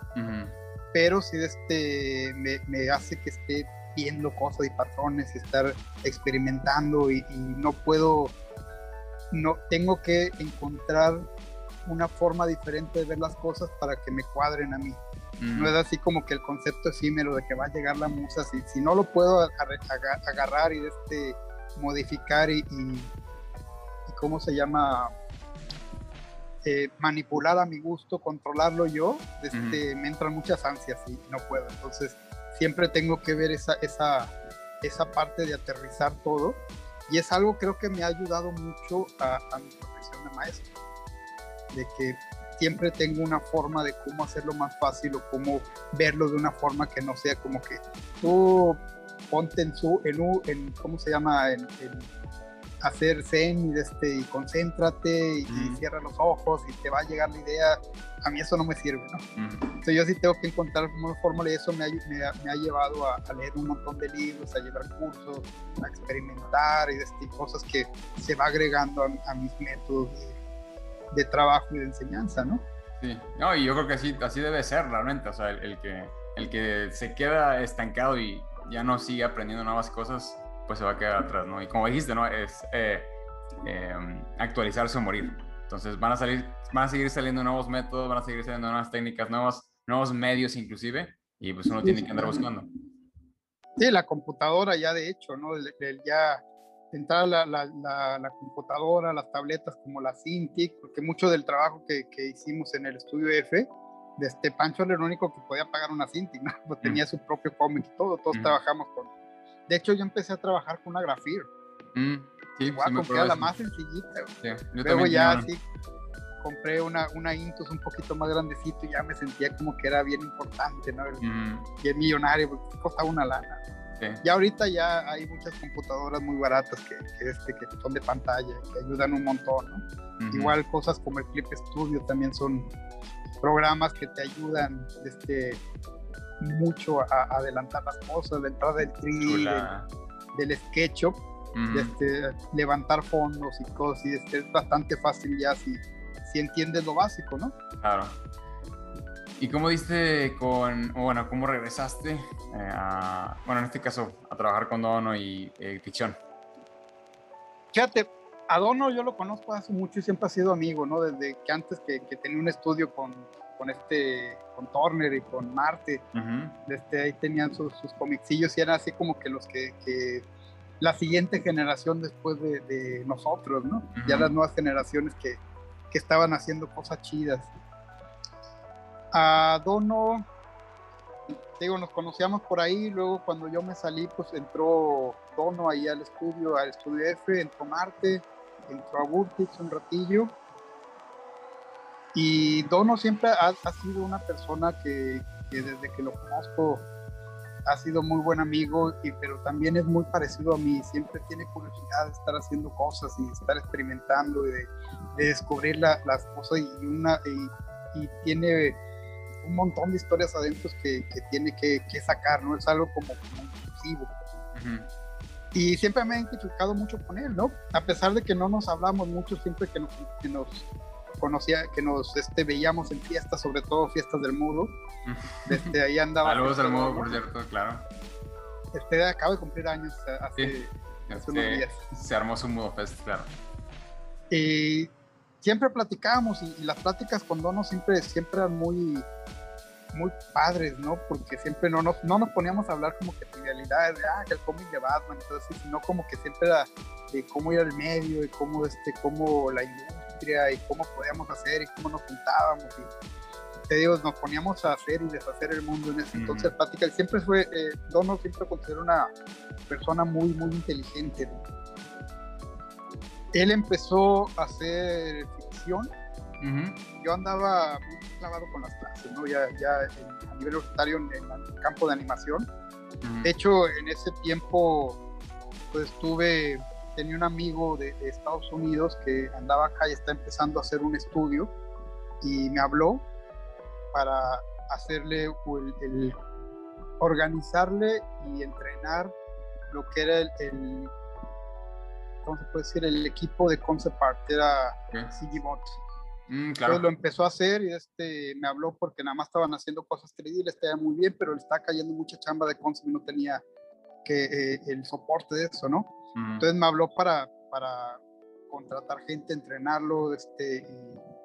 pero sí este, me, me, hace que esté viendo cosas y patrones estar experimentando y, y no puedo, no, tengo que encontrar una forma diferente de ver las cosas para que me cuadren a mí. No es así como que el concepto efímero de que va a llegar la musa. Si, si no lo puedo agarrar y este, modificar y, y, ¿cómo se llama? Eh, manipular a mi gusto, controlarlo yo, este, me entran muchas ansias y no puedo. Entonces, siempre tengo que ver esa, esa, esa parte de aterrizar todo. Y es algo creo que me ha ayudado mucho a, a mi profesión de maestro, de que siempre tengo una forma de cómo hacerlo más fácil o cómo verlo de una forma que no sea como que tú ponte en su, en, en ¿cómo se llama? En, hacer zen y, este, y concéntrate y, cierra los ojos y te va a llegar la idea. A mí eso no me sirve, ¿no? Entonces yo sí tengo que encontrar una fórmula y eso me ha, me ha, llevado a, leer un montón de libros, a llevar cursos, a experimentar y este, cosas que se va agregando a, mis métodos de, trabajo y de enseñanza, ¿no? Sí, no, y yo creo que así, así debe ser realmente, o sea, el que, el que se queda estancado y, ya no sigue aprendiendo nuevas cosas, pues se va a quedar atrás, ¿no? Y como dijiste, ¿no? Es eh, em, actualizarse o morir. Entonces van a salir, van a seguir saliendo nuevos métodos, van a seguir saliendo nuevas técnicas, nuevos, nuevos medios inclusive, y pues uno tiene que andar buscando. Sí, la computadora ya de hecho, ¿no? ya entrar la, la, la, computadora, las tabletas como la Cintiq, porque mucho del trabajo que, que hicimos en el estudio F de este Pancho era el único que podía pagar una Cintiq, ¿no? Pues tenía su propio cómic y todo, todos trabajamos con... De hecho, yo empecé a trabajar con una Grafir. Mm, sí, Igual sí compré la más sencillita. Sí, Luego ya así compré una, una Intus un poquito más grandecito y ya me sentía como que era bien importante, ¿no? Bien millonario, porque costaba una lana. Sí. Y ahorita ya hay muchas computadoras muy baratas que, que, este, que son de pantalla, que ayudan un montón, ¿no? Igual cosas como el Clip Studio también son, programas que te ayudan este, mucho a, adelantar las cosas, de entrada del 3 del, SketchUp, este, levantar fondos y cosas, y este, es bastante fácil ya si, si entiendes lo básico, ¿no? Claro. ¿Y cómo diste con, bueno, cómo regresaste eh, a, bueno, en este caso, a trabajar con Dono y eh, ficción? Fíjate, a Dono yo lo conozco hace mucho y siempre ha sido amigo, ¿no? Desde que antes que, tenía un estudio con, con, este, con Turner y con Marte, desde ahí tenían sus, sus comicillos y eran así como que los que, que la siguiente generación después de, nosotros, ¿no? Ya las nuevas generaciones que, que estaban haciendo cosas chidas. A Dono, digo, nos conocíamos por ahí, luego cuando yo me salí, pues entró Dono ahí al estudio, al estudio F, entró Marte, entró a Burtix un ratillo. Y Dono siempre ha, sido una persona que, desde que lo conozco ha sido muy buen amigo, y, pero también es muy parecido a mí. Siempre tiene curiosidad de estar haciendo cosas y estar experimentando y de, descubrir las cosas y, una, y, tiene un montón de historias adentro que, tiene que, sacar, ¿no? Es algo como, como inclusivo y siempre me he identificado mucho con él, ¿no? A pesar de que no nos hablamos mucho, siempre que nos, que nos conocía, que nos este, veíamos en fiestas, sobre todo fiestas del mudo, desde ahí andaba. Saludos al mudo, por cierto, claro. Este acaba de cumplir años eh, hace, hace unos días. Se armó su mudo fest, claro. Y siempre platicábamos y, las pláticas con Dono siempre, siempre eran muy, muy padres, ¿no? Porque siempre no nos, no nos poníamos a hablar como que trivialidades de, ah, el cómic de Batman, entonces, sino como que siempre era de cómo ir al medio y cómo, este, cómo la industria y cómo podíamos hacer y cómo nos juntábamos y te digo, nos poníamos a hacer y deshacer el mundo en ese entonces plática. Siempre fue, eh, Dono siempre considero una persona muy, muy inteligente. Él empezó a hacer ficción. Yo andaba clavado con las clases, ¿no? Ya, ya a nivel universitario en, el campo de animación. De hecho, en ese tiempo, pues tuve, tenía un amigo de, Estados Unidos que andaba acá y está empezando a hacer un estudio y me habló para hacerle el, organizarle y entrenar lo que era el, el ¿cómo se puede decir? El equipo de concept art, era okay. Bot. Mm, Entonces lo empezó a hacer y este, me habló porque nada más estaban haciendo cosas 3D, le estaba muy bien, pero le estaba cayendo mucha chamba de concept y no tenía que, eh, el soporte de eso, ¿no? Entonces me habló para, para contratar gente, entrenarlo, este,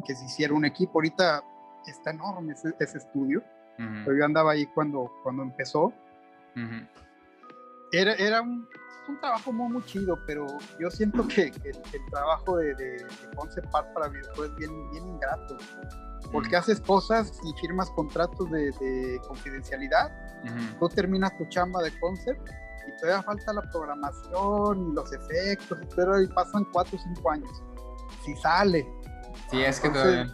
que se hiciera un equipo. Ahorita está enorme ese, estudio, pero yo andaba ahí cuando, cuando empezó. Era, era un un trabajo muy, muy chido, pero yo siento que, el, trabajo de, de, concept art para videojuegos es bien, bien ingrato, porque haces cosas y firmas contratos de, confidencialidad, tú terminas tu chamba de concept y todavía falta la programación, los efectos, pero y pasan cuatro o cinco años. Si sale. Si es que todavía.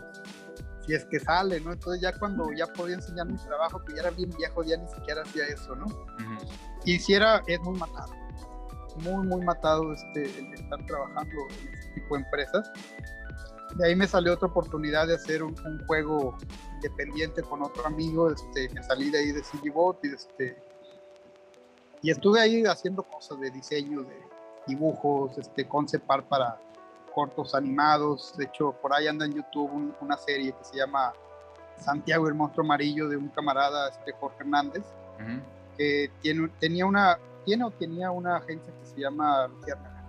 Si es que sale, ¿no? Entonces ya cuando ya podía enseñar mi trabajo, que ya era bien viejo, ya ni siquiera hacía eso, ¿no? Y si era, es muy matado. Muy, muy matado este, el estar trabajando en ese tipo de empresas. De ahí me salió otra oportunidad de hacer un, juego independiente con otro amigo. Este, me salí de ahí de CGBot y este, y estuve ahí haciendo cosas de diseño, de dibujos, este, concept art para cortos animados. De hecho, por ahí anda en YouTube una serie que se llama Santiago el monstruo amarillo de un camarada, este Jorge Hernández, que tiene, tenía una, tiene o tenía una agencia que se llama Lucierna.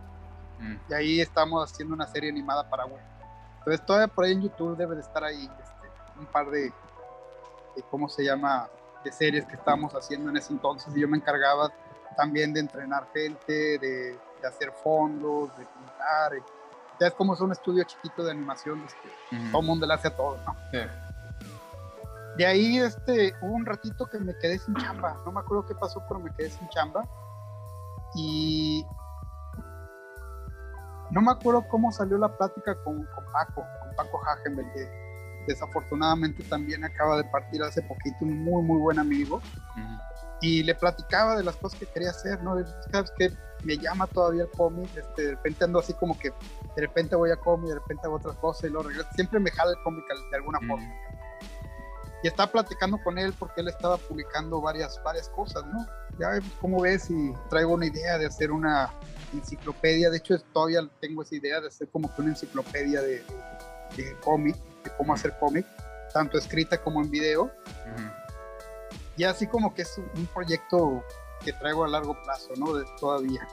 Mm. Y ahí estamos haciendo una serie animada para web. Entonces, todavía por ahí en YouTube debe de estar ahí este, un par de, de, ¿cómo se llama? de series que estábamos haciendo en ese entonces y yo me encargaba también de entrenar gente, de, hacer fondos, de pintar. ya es como es un estudio chiquito de animación, este, todo el mundo le hace a todo, ¿no? De ahí este, hubo un ratito que me quedé sin chamba, no me acuerdo qué pasó, pero me quedé sin chamba. Y no me acuerdo cómo salió la plática con, con Paco, con Paco Hagenberg, desafortunadamente también acaba de partir hace poquito un muy, muy buen amigo. Y le platicaba de las cosas que quería hacer, ¿no? Sabes que me llama todavía el cómic, este, de repente ando así como que de repente voy a cómic, de repente hago otras cosas y luego regreso. Siempre me jala el cómic de alguna forma. Y estaba platicando con él porque él estaba publicando varias, varias cosas, ¿no? Ya cómo ves y traigo una idea de hacer una enciclopedia. De hecho, todavía tengo esa idea de hacer como que una enciclopedia de, de cómic cómo hacer cómic, tanto escrita como en video. Y así como que es un proyecto que traigo a largo plazo, ¿no? De, todavía.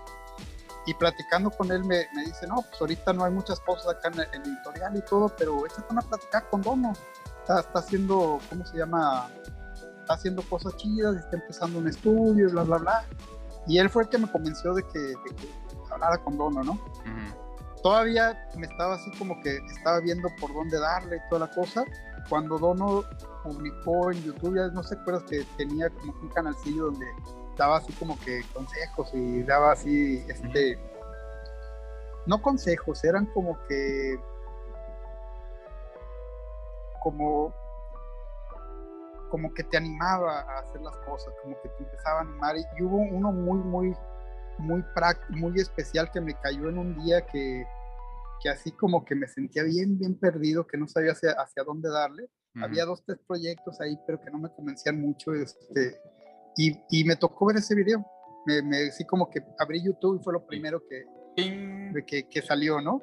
Y platicando con él me, me, dice, no, pues ahorita no hay muchas cosas acá en el editorial y todo, pero échate a platicar con Dono. Está, está, haciendo, ¿cómo se llama? Está haciendo cosas chidas, está empezando un estudio, bla, bla, bla. Y él fue el que me convenció de que, de que hablara con Dono, ¿no? todavía me estaba así como que estaba viendo por dónde darle y toda la cosa. Cuando Dono publicó en YouTube, ya no sé, acuerdas que tenía como un canalcillo donde daba así como que consejos y daba así, este, no consejos, eran como que, como, como que te animaba a hacer las cosas, como que te empezaba a animar y, hubo uno muy, muy, muy, muy especial que me cayó en un día que, que así como que me sentía bien, bien perdido, que no sabía hacia, hacia dónde darle. Había dos, tres proyectos ahí, pero que no me convencían mucho. Este, y, y me tocó ver ese video. Me, me, así como que abrí YouTube y fue lo primero que, que, que, salió, ¿no?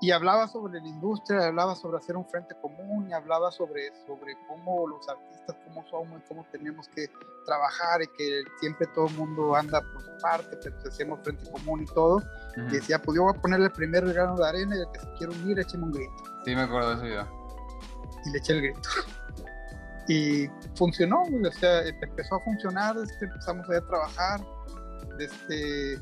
Y hablaba sobre la industria, hablaba sobre hacer un frente común, y hablaba sobre, sobre cómo los artistas, cómo somos, cómo tenemos que trabajar y que siempre todo el mundo anda por su parte, pero si hacemos frente común y todo. Y decía, pues yo voy a ponerle el primer grano de arena y el que se quiera unir, écheme un grito. Sí, me acuerdo de ese video. Y le eché el grito. Y funcionó, o sea, empezó a funcionar, este, empezamos a trabajar. Este,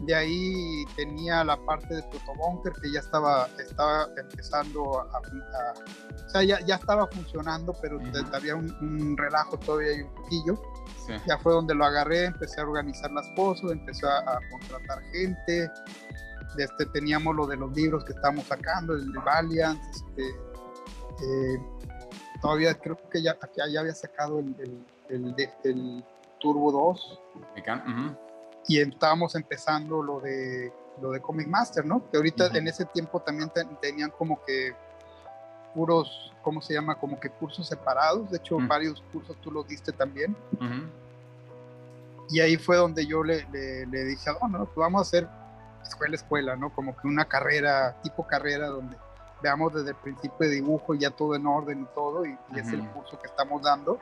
de ahí tenía la parte de Protobunker que ya estaba, estaba empezando a, o sea, ya, ya, estaba funcionando, pero había un, relajo todavía y un poquillo. Ya fue donde lo agarré, empecé a organizar las cosas, empecé a, contratar gente. Este, teníamos lo de los libros que estábamos sacando, el de Valiant. Este, eh, todavía creo que ya, ya había sacado el, el, el, Turbo 2 y estábamos empezando lo de lo de Comic Master, ¿no? Que ahorita en ese tiempo también tenían como que puros, ¿cómo se llama? Como que cursos separados. De hecho, varios cursos tú los diste también. Y ahí fue donde yo le, le, dije, oh, no, pues vamos a hacer escuela, escuela, ¿no? Como que una carrera, tipo carrera, donde veamos desde el principio de dibujo ya todo en orden y todo, y, y es el curso que estamos dando.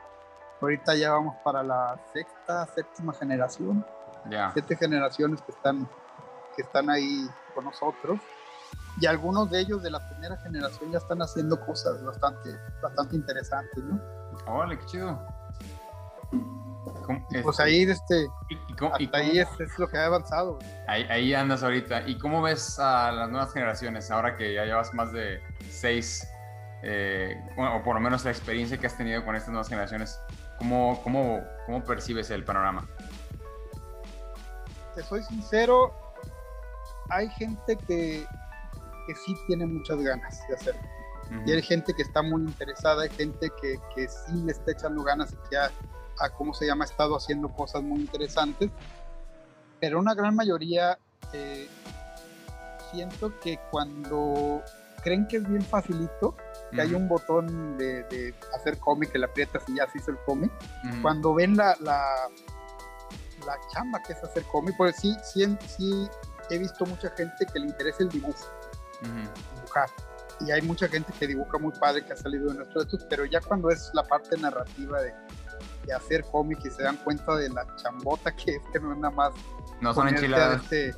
Ahorita ya vamos para la sexta, séptima generación siete generaciones que están, que están ahí con nosotros. Y algunos de ellos de la primera generación ya están haciendo cosas bastante, bastante interesantes, ¿no? Órale, qué chido. pues este, ahí, este, y, ahí es, es, lo que ha avanzado. Ahí, ahí, andas ahorita. ¿Y cómo ves a las nuevas generaciones ahora que ya llevas más de seis, eh, o por lo menos la experiencia que has tenido con estas nuevas generaciones? ¿Cómo, cómo, cómo percibes el panorama? Te soy sincero, hay gente que, que sí tiene muchas ganas de hacerlo. Y hay gente que está muy interesada, hay gente que, que sí le está echando ganas y que ha, a, ¿cómo se llama?, estado haciendo cosas muy interesantes. Pero una gran mayoría, eh, siento que cuando creen que es bien facilito, que hay un botón de, hacer cómic, que le aprietas y ya se hizo el cómic, cuando ven la, la, la, chamba que es hacer cómic, pues sí, sí, sí he visto mucha gente que le interesa el dibujo, dibujar y hay mucha gente que dibuja muy padre que ha salido de nuestro estudio, pero ya cuando es la parte narrativa de, de hacer cómic y se dan cuenta de la chambota que es, que no es nada más. No son enchiladas. Este,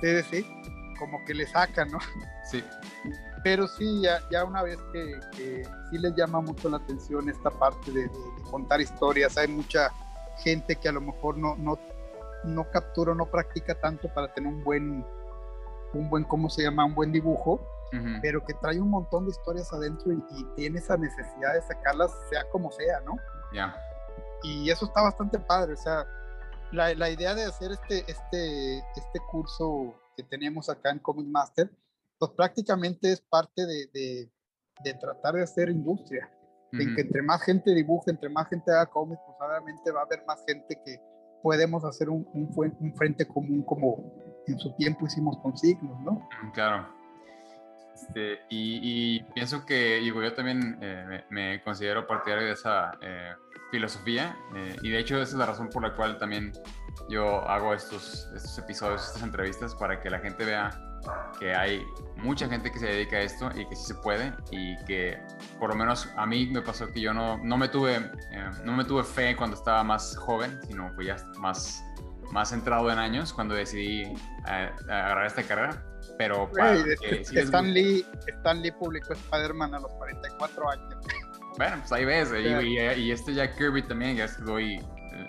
Sí, sí, como que le sacan, ¿no? Sí. Pero sí, ya, ya una vez que, que, sí les llama mucho la atención esta parte de, de, contar historias, hay mucha gente que a lo mejor no, no, no captura, no practica tanto para tener un buen, un buen, ¿cómo se llama? Un buen dibujo pero que trae un montón de historias adentro y, tiene esa necesidad de sacarlas sea como sea, ¿no? Ya. Y eso está bastante padre, o sea, la, la, idea de hacer este, este, este curso que tenemos acá en Comic Master, pues prácticamente es parte de, de, de tratar de hacer industria. En que entre más gente dibuje, entre más gente haga cómics, pues obviamente va a haber más gente que podemos hacer un, un, un frente común como en su tiempo hicimos con signos, ¿no? Claro. Este, y, pienso que digo, yo también eh, me, considero partidario de esa eh, filosofía eh, y de hecho esa es la razón por la cual también yo hago estos, estos episodios, estas entrevistas para que la gente vea que hay mucha gente que se dedica a esto y que sí se puede y que por lo menos a mí me pasó que yo no, no, me, tuve, no me tuve fe cuando estaba más joven, sino fue ya más, más centrado en años cuando decidí agarrar esta carrera pero para que, Stan, Lee, Stan Lee publicó Spider-Man a los 44 años. Bueno, pues ahí ves, y, este Jack Kirby también, ya es que doy,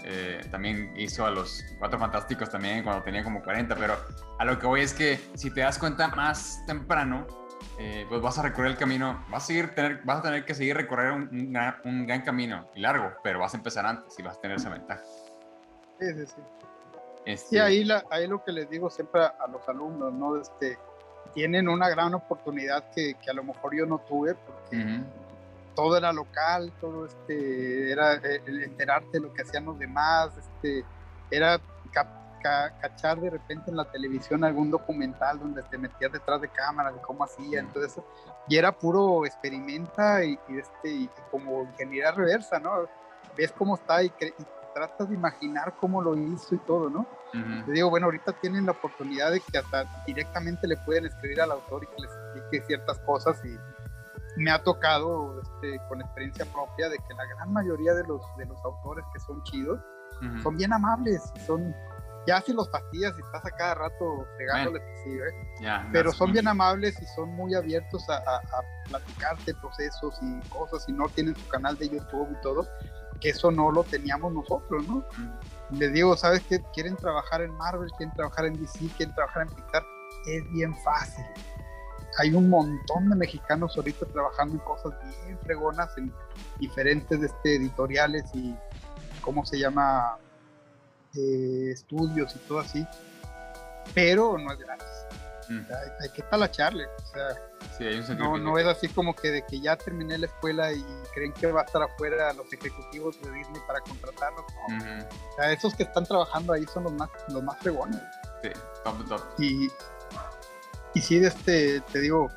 eh, también hizo a los Cuatro Fantásticos también cuando tenía como 40, pero a lo que voy es que si te das cuenta más temprano, eh, pues vas a recorrer el camino, vas a, seguir tener, vas a tener que seguir recorrer un, un, gran camino y largo, pero vas a empezar antes y vas a tener esa ventaja. Sí, sí, sí. Este... Y ahí, la, ahí lo que les digo siempre a, los alumnos, ¿no? Este, tienen una gran oportunidad que, que a lo mejor yo no tuve, porque todo era local, todo este, era eh, el enterarte de lo que hacían los demás, este, era cachar de repente en la televisión algún documental donde te metías detrás de cámara de cómo hacía, entonces, y era puro experimenta y, este, y como ingeniería reversa, ¿no? Ves cómo está y, y tratas de imaginar cómo lo hizo y todo, ¿no? Te digo, bueno, ahorita tienen la oportunidad de que hasta directamente le pueden escribir al autor y que les explique ciertas cosas y me ha tocado este, con experiencia propia de que la gran mayoría de los, de los autores que son chidos son bien amables, son ya si los fastidias y estás a cada rato pegándoles, bueno, sí, ¿eh? pero son bien amables y son muy abiertos a, a, a, platicarte procesos y cosas y no tienen su canal de YouTube y todo, que eso no lo teníamos nosotros, ¿no? Les digo, ¿sabes qué? Quieren trabajar en Marvel, quieren trabajar en DC, quieren trabajar en Pixar, es bien fácil. Hay un montón de mexicanos ahorita trabajando en cosas bien fregonas, en diferentes este, editoriales y, ¿cómo se llama? Eh, estudios y todo así, pero no es gratis. Mm. hay, hay, que talacharle. O sea, no, no es así como que de que ya terminé la escuela y creen que va a estar afuera los ejecutivos de Disney para contratarlos. o sea, esos que están trabajando ahí son los más, los más fregones. Sí, top, top. Y, y sí, este, te digo,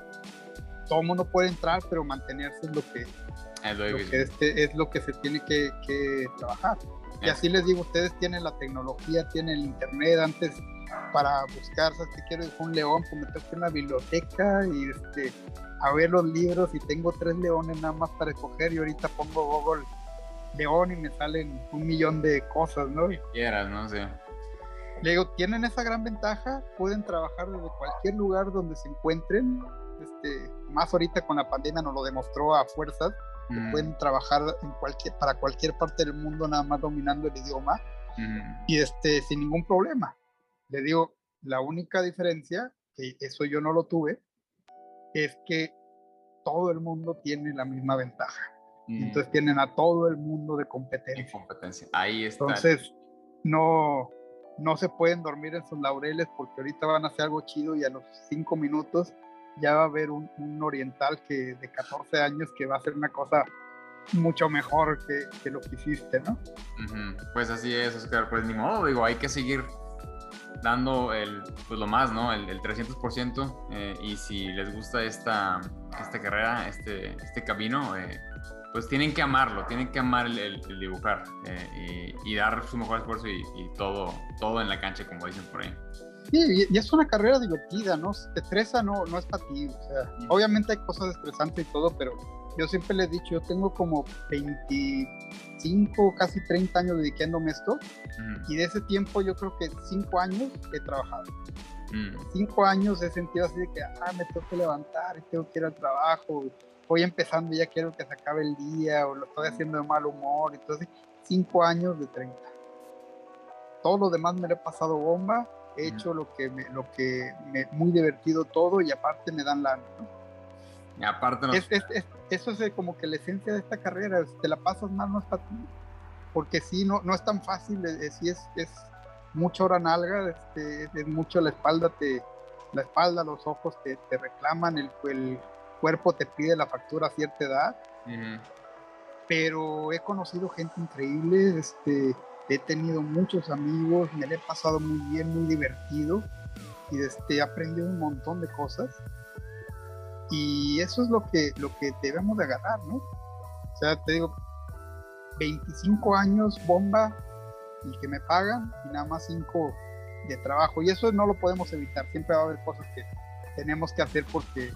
todo mundo puede entrar, pero mantenerse es lo que, es lo, que este, es lo que se tiene que, que trabajar. Y así les digo, ustedes tienen la tecnología, tienen el internet, antes para buscar, ¿sabes qué quiero? Un león, pues me tengo que ir a una biblioteca y este, a ver los libros y tengo tres leones nada más para escoger y ahorita pongo Google león y me salen un millón de cosas, ¿no? quieras, no sé. Le digo, tienen esa gran ventaja, pueden trabajar desde cualquier lugar donde se encuentren, este, más ahorita con la pandemia nos lo demostró a fuerzas, que mm. pueden trabajar en cualquier, para cualquier parte del mundo nada más dominando el idioma mm. y este, sin ningún problema. Le digo, la única diferencia, que eso yo no lo tuve, es que todo el mundo tiene la misma ventaja. Mm. Entonces tienen a todo el mundo de competencia. competencia. Ahí está. Entonces, no, no se pueden dormir en sus laureles porque ahorita van a hacer algo chido y a los cinco minutos ya va a haber un, oriental que de 14 años que va a hacer una cosa mucho mejor que, lo que hiciste, ¿no? Pues así es, Oscar, pues ni modo, digo, hay que seguir dando el, pues lo más, ¿no? El, el 300%. Eh, y si les gusta esta, esta carrera, este, este camino, eh, pues tienen que amarlo, tienen que amar el, dibujar eh, y, dar su mejor esfuerzo y, todo, todo en la cancha, como dicen por ahí. Sí, y es una carrera divertida, ¿no? Si te estresa, no, no es para ti. O sea, obviamente hay cosas estresantes y todo, pero yo siempre le he dicho, yo tengo como 25, casi 30 años dedicándome a esto, y de ese tiempo yo creo que 5 años he trabajado. 5 años he sentido así de que, ah, me tengo que levantar y tengo que ir al trabajo, voy empezando ya quiero que se acabe el día, o lo estoy haciendo de mal humor, entonces 5 años de 30. Todo lo demás me lo he pasado bomba, he hecho lo que me, lo que me, muy divertido todo y aparte me dan la... Y aparte eso es como que la esencia de esta carrera, te la pasas mal, no es para ti. Porque sí, no, no es tan fácil, es, es, es mucha hora nalga, este, es mucho la espalda, te, la espalda, los ojos te, te reclaman, el, el, cuerpo te pide la factura a cierta edad. Pero he conocido gente increíble, este, he tenido muchos amigos, me lo he pasado muy bien, muy divertido y este, he aprendido un montón de cosas. Y eso es lo que, lo que debemos de agarrar, ¿no? O sea, te digo, 25 años bomba y que me pagan y nada más 5 de trabajo. Y eso no lo podemos evitar. Siempre va a haber cosas que tenemos que hacer porque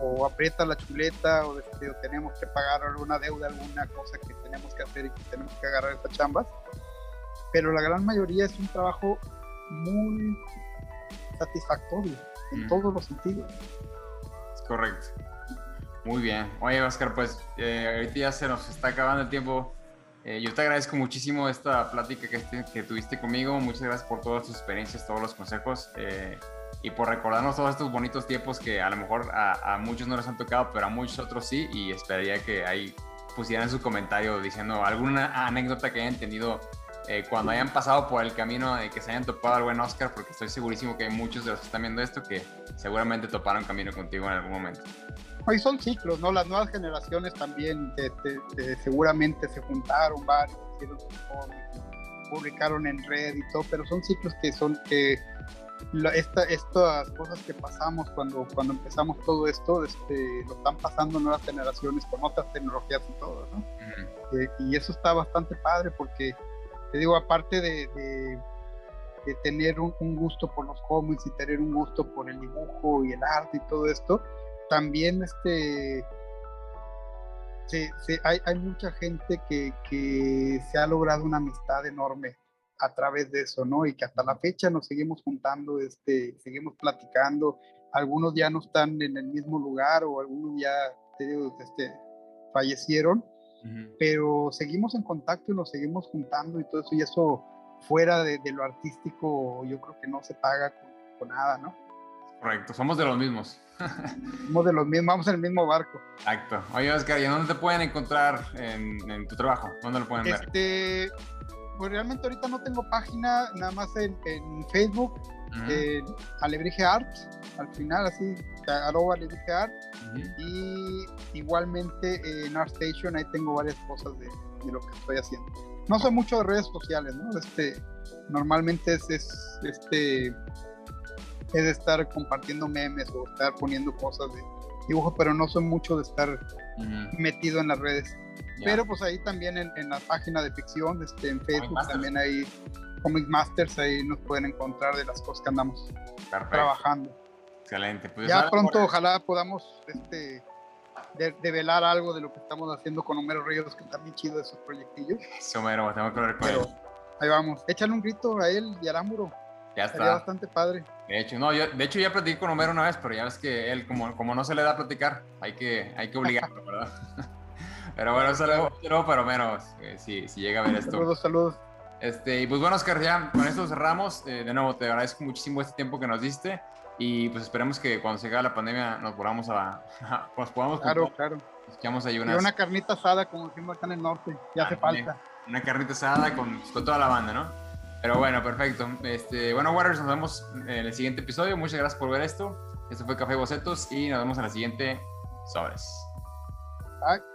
o aprieta la chuleta o, este, o tenemos que pagar alguna deuda, alguna cosa que tenemos que hacer y que tenemos que agarrar estas chambas. Pero la gran mayoría es un trabajo muy satisfactorio en mm. todos los sentidos. Correcto. Muy bien. Oye, Oscar, pues eh, ahorita ya se nos está acabando el tiempo. Eh, yo te agradezco muchísimo esta plática que, este, que, tuviste conmigo. Muchas gracias por todas tus experiencias, todos los consejos eh, y por recordarnos todos estos bonitos tiempos que a lo mejor a, a, muchos no les han tocado, pero a muchos otros sí. Y esperaría que ahí pusieran su comentario diciendo alguna anécdota que hayan tenido eh, cuando hayan pasado por el camino de que se hayan topado al buen Oscar, porque estoy segurísimo que hay muchos de los que están viendo esto que seguramente toparon camino contigo en algún momento. Hoy son ciclos, ¿no? Las nuevas generaciones también seguramente se juntaron varios, publicaron en red y todo, pero son ciclos que son que estas cosas que pasamos cuando, cuando empezamos todo esto, este, lo están pasando nuevas generaciones con otras tecnologías y todo, ¿no? Eh, y eso está bastante padre porque te digo, aparte de, de, tener un, gusto por los cómics y tener un gusto por el dibujo y el arte y todo esto, también este, hay, hay, mucha gente que, que, se ha logrado una amistad enorme a través de eso, ¿no? Y que hasta la fecha nos seguimos juntando, este, seguimos platicando. Algunos ya no están en el mismo lugar o algunos ya, este, fallecieron, pero seguimos en contacto y nos seguimos juntando y todo eso, y eso fuera de, lo artístico yo creo que no se paga con, nada, ¿no? Correcto, somos de los mismos. somos de los mismos, vamos en el mismo barco. Exacto. Oye, Oscar, ¿y dónde te pueden encontrar en, tu trabajo? ¿Dónde lo pueden ver? Pues realmente ahorita no tengo página, nada más en, Facebook, Alebrije Art, al final así, arroba Alebrije Art, y igualmente en ArtStation ahí tengo varias cosas de, lo que estoy haciendo. No soy mucho de redes sociales, ¿no? Este, normalmente es, este, es estar compartiendo memes o estar poniendo cosas de dibujo, pero no soy mucho de estar metido en las redes. Pero pues ahí también en, la página de ficción, este, en Facebook también hay Comic Masters, ahí nos pueden encontrar de las cosas que andamos trabajando. Excelente. Pues ya pronto ojalá podamos este, develar algo de lo que estamos haciendo con Homero Ríos, que está muy chido esos proyectillos. Sí, Homero, tengo que hablar con él. Ahí vamos. Échale un grito a él y a Arámburo. Ya está. Sería bastante padre. De hecho, no, yo, de hecho ya platiqué con Homero una vez, pero ya ves que él, como, como no se le da a platicar, hay que, hay que obligarlo, ¿verdad? Pero bueno, saludos para Homero, eh, si, si, llega a ver esto. Saludos, saludos. Este, y pues bueno, Oscar, ya con esto cerramos. Eh, de nuevo, te agradezco muchísimo este tiempo que nos diste. Y pues esperemos que cuando se acabe la pandemia nos volvamos a. nos podamos. Claro, claro. Echamos ahí unas... Y una carnita asada, como decimos acá en el norte, ya hace falta. Una carnita asada con, con toda la banda, ¿no? Pero bueno, perfecto. Este, bueno, Waters, nos vemos en el siguiente episodio. Muchas gracias por ver esto. Esto fue Café Bocetos y nos vemos en la siguiente. Sobres. Bye.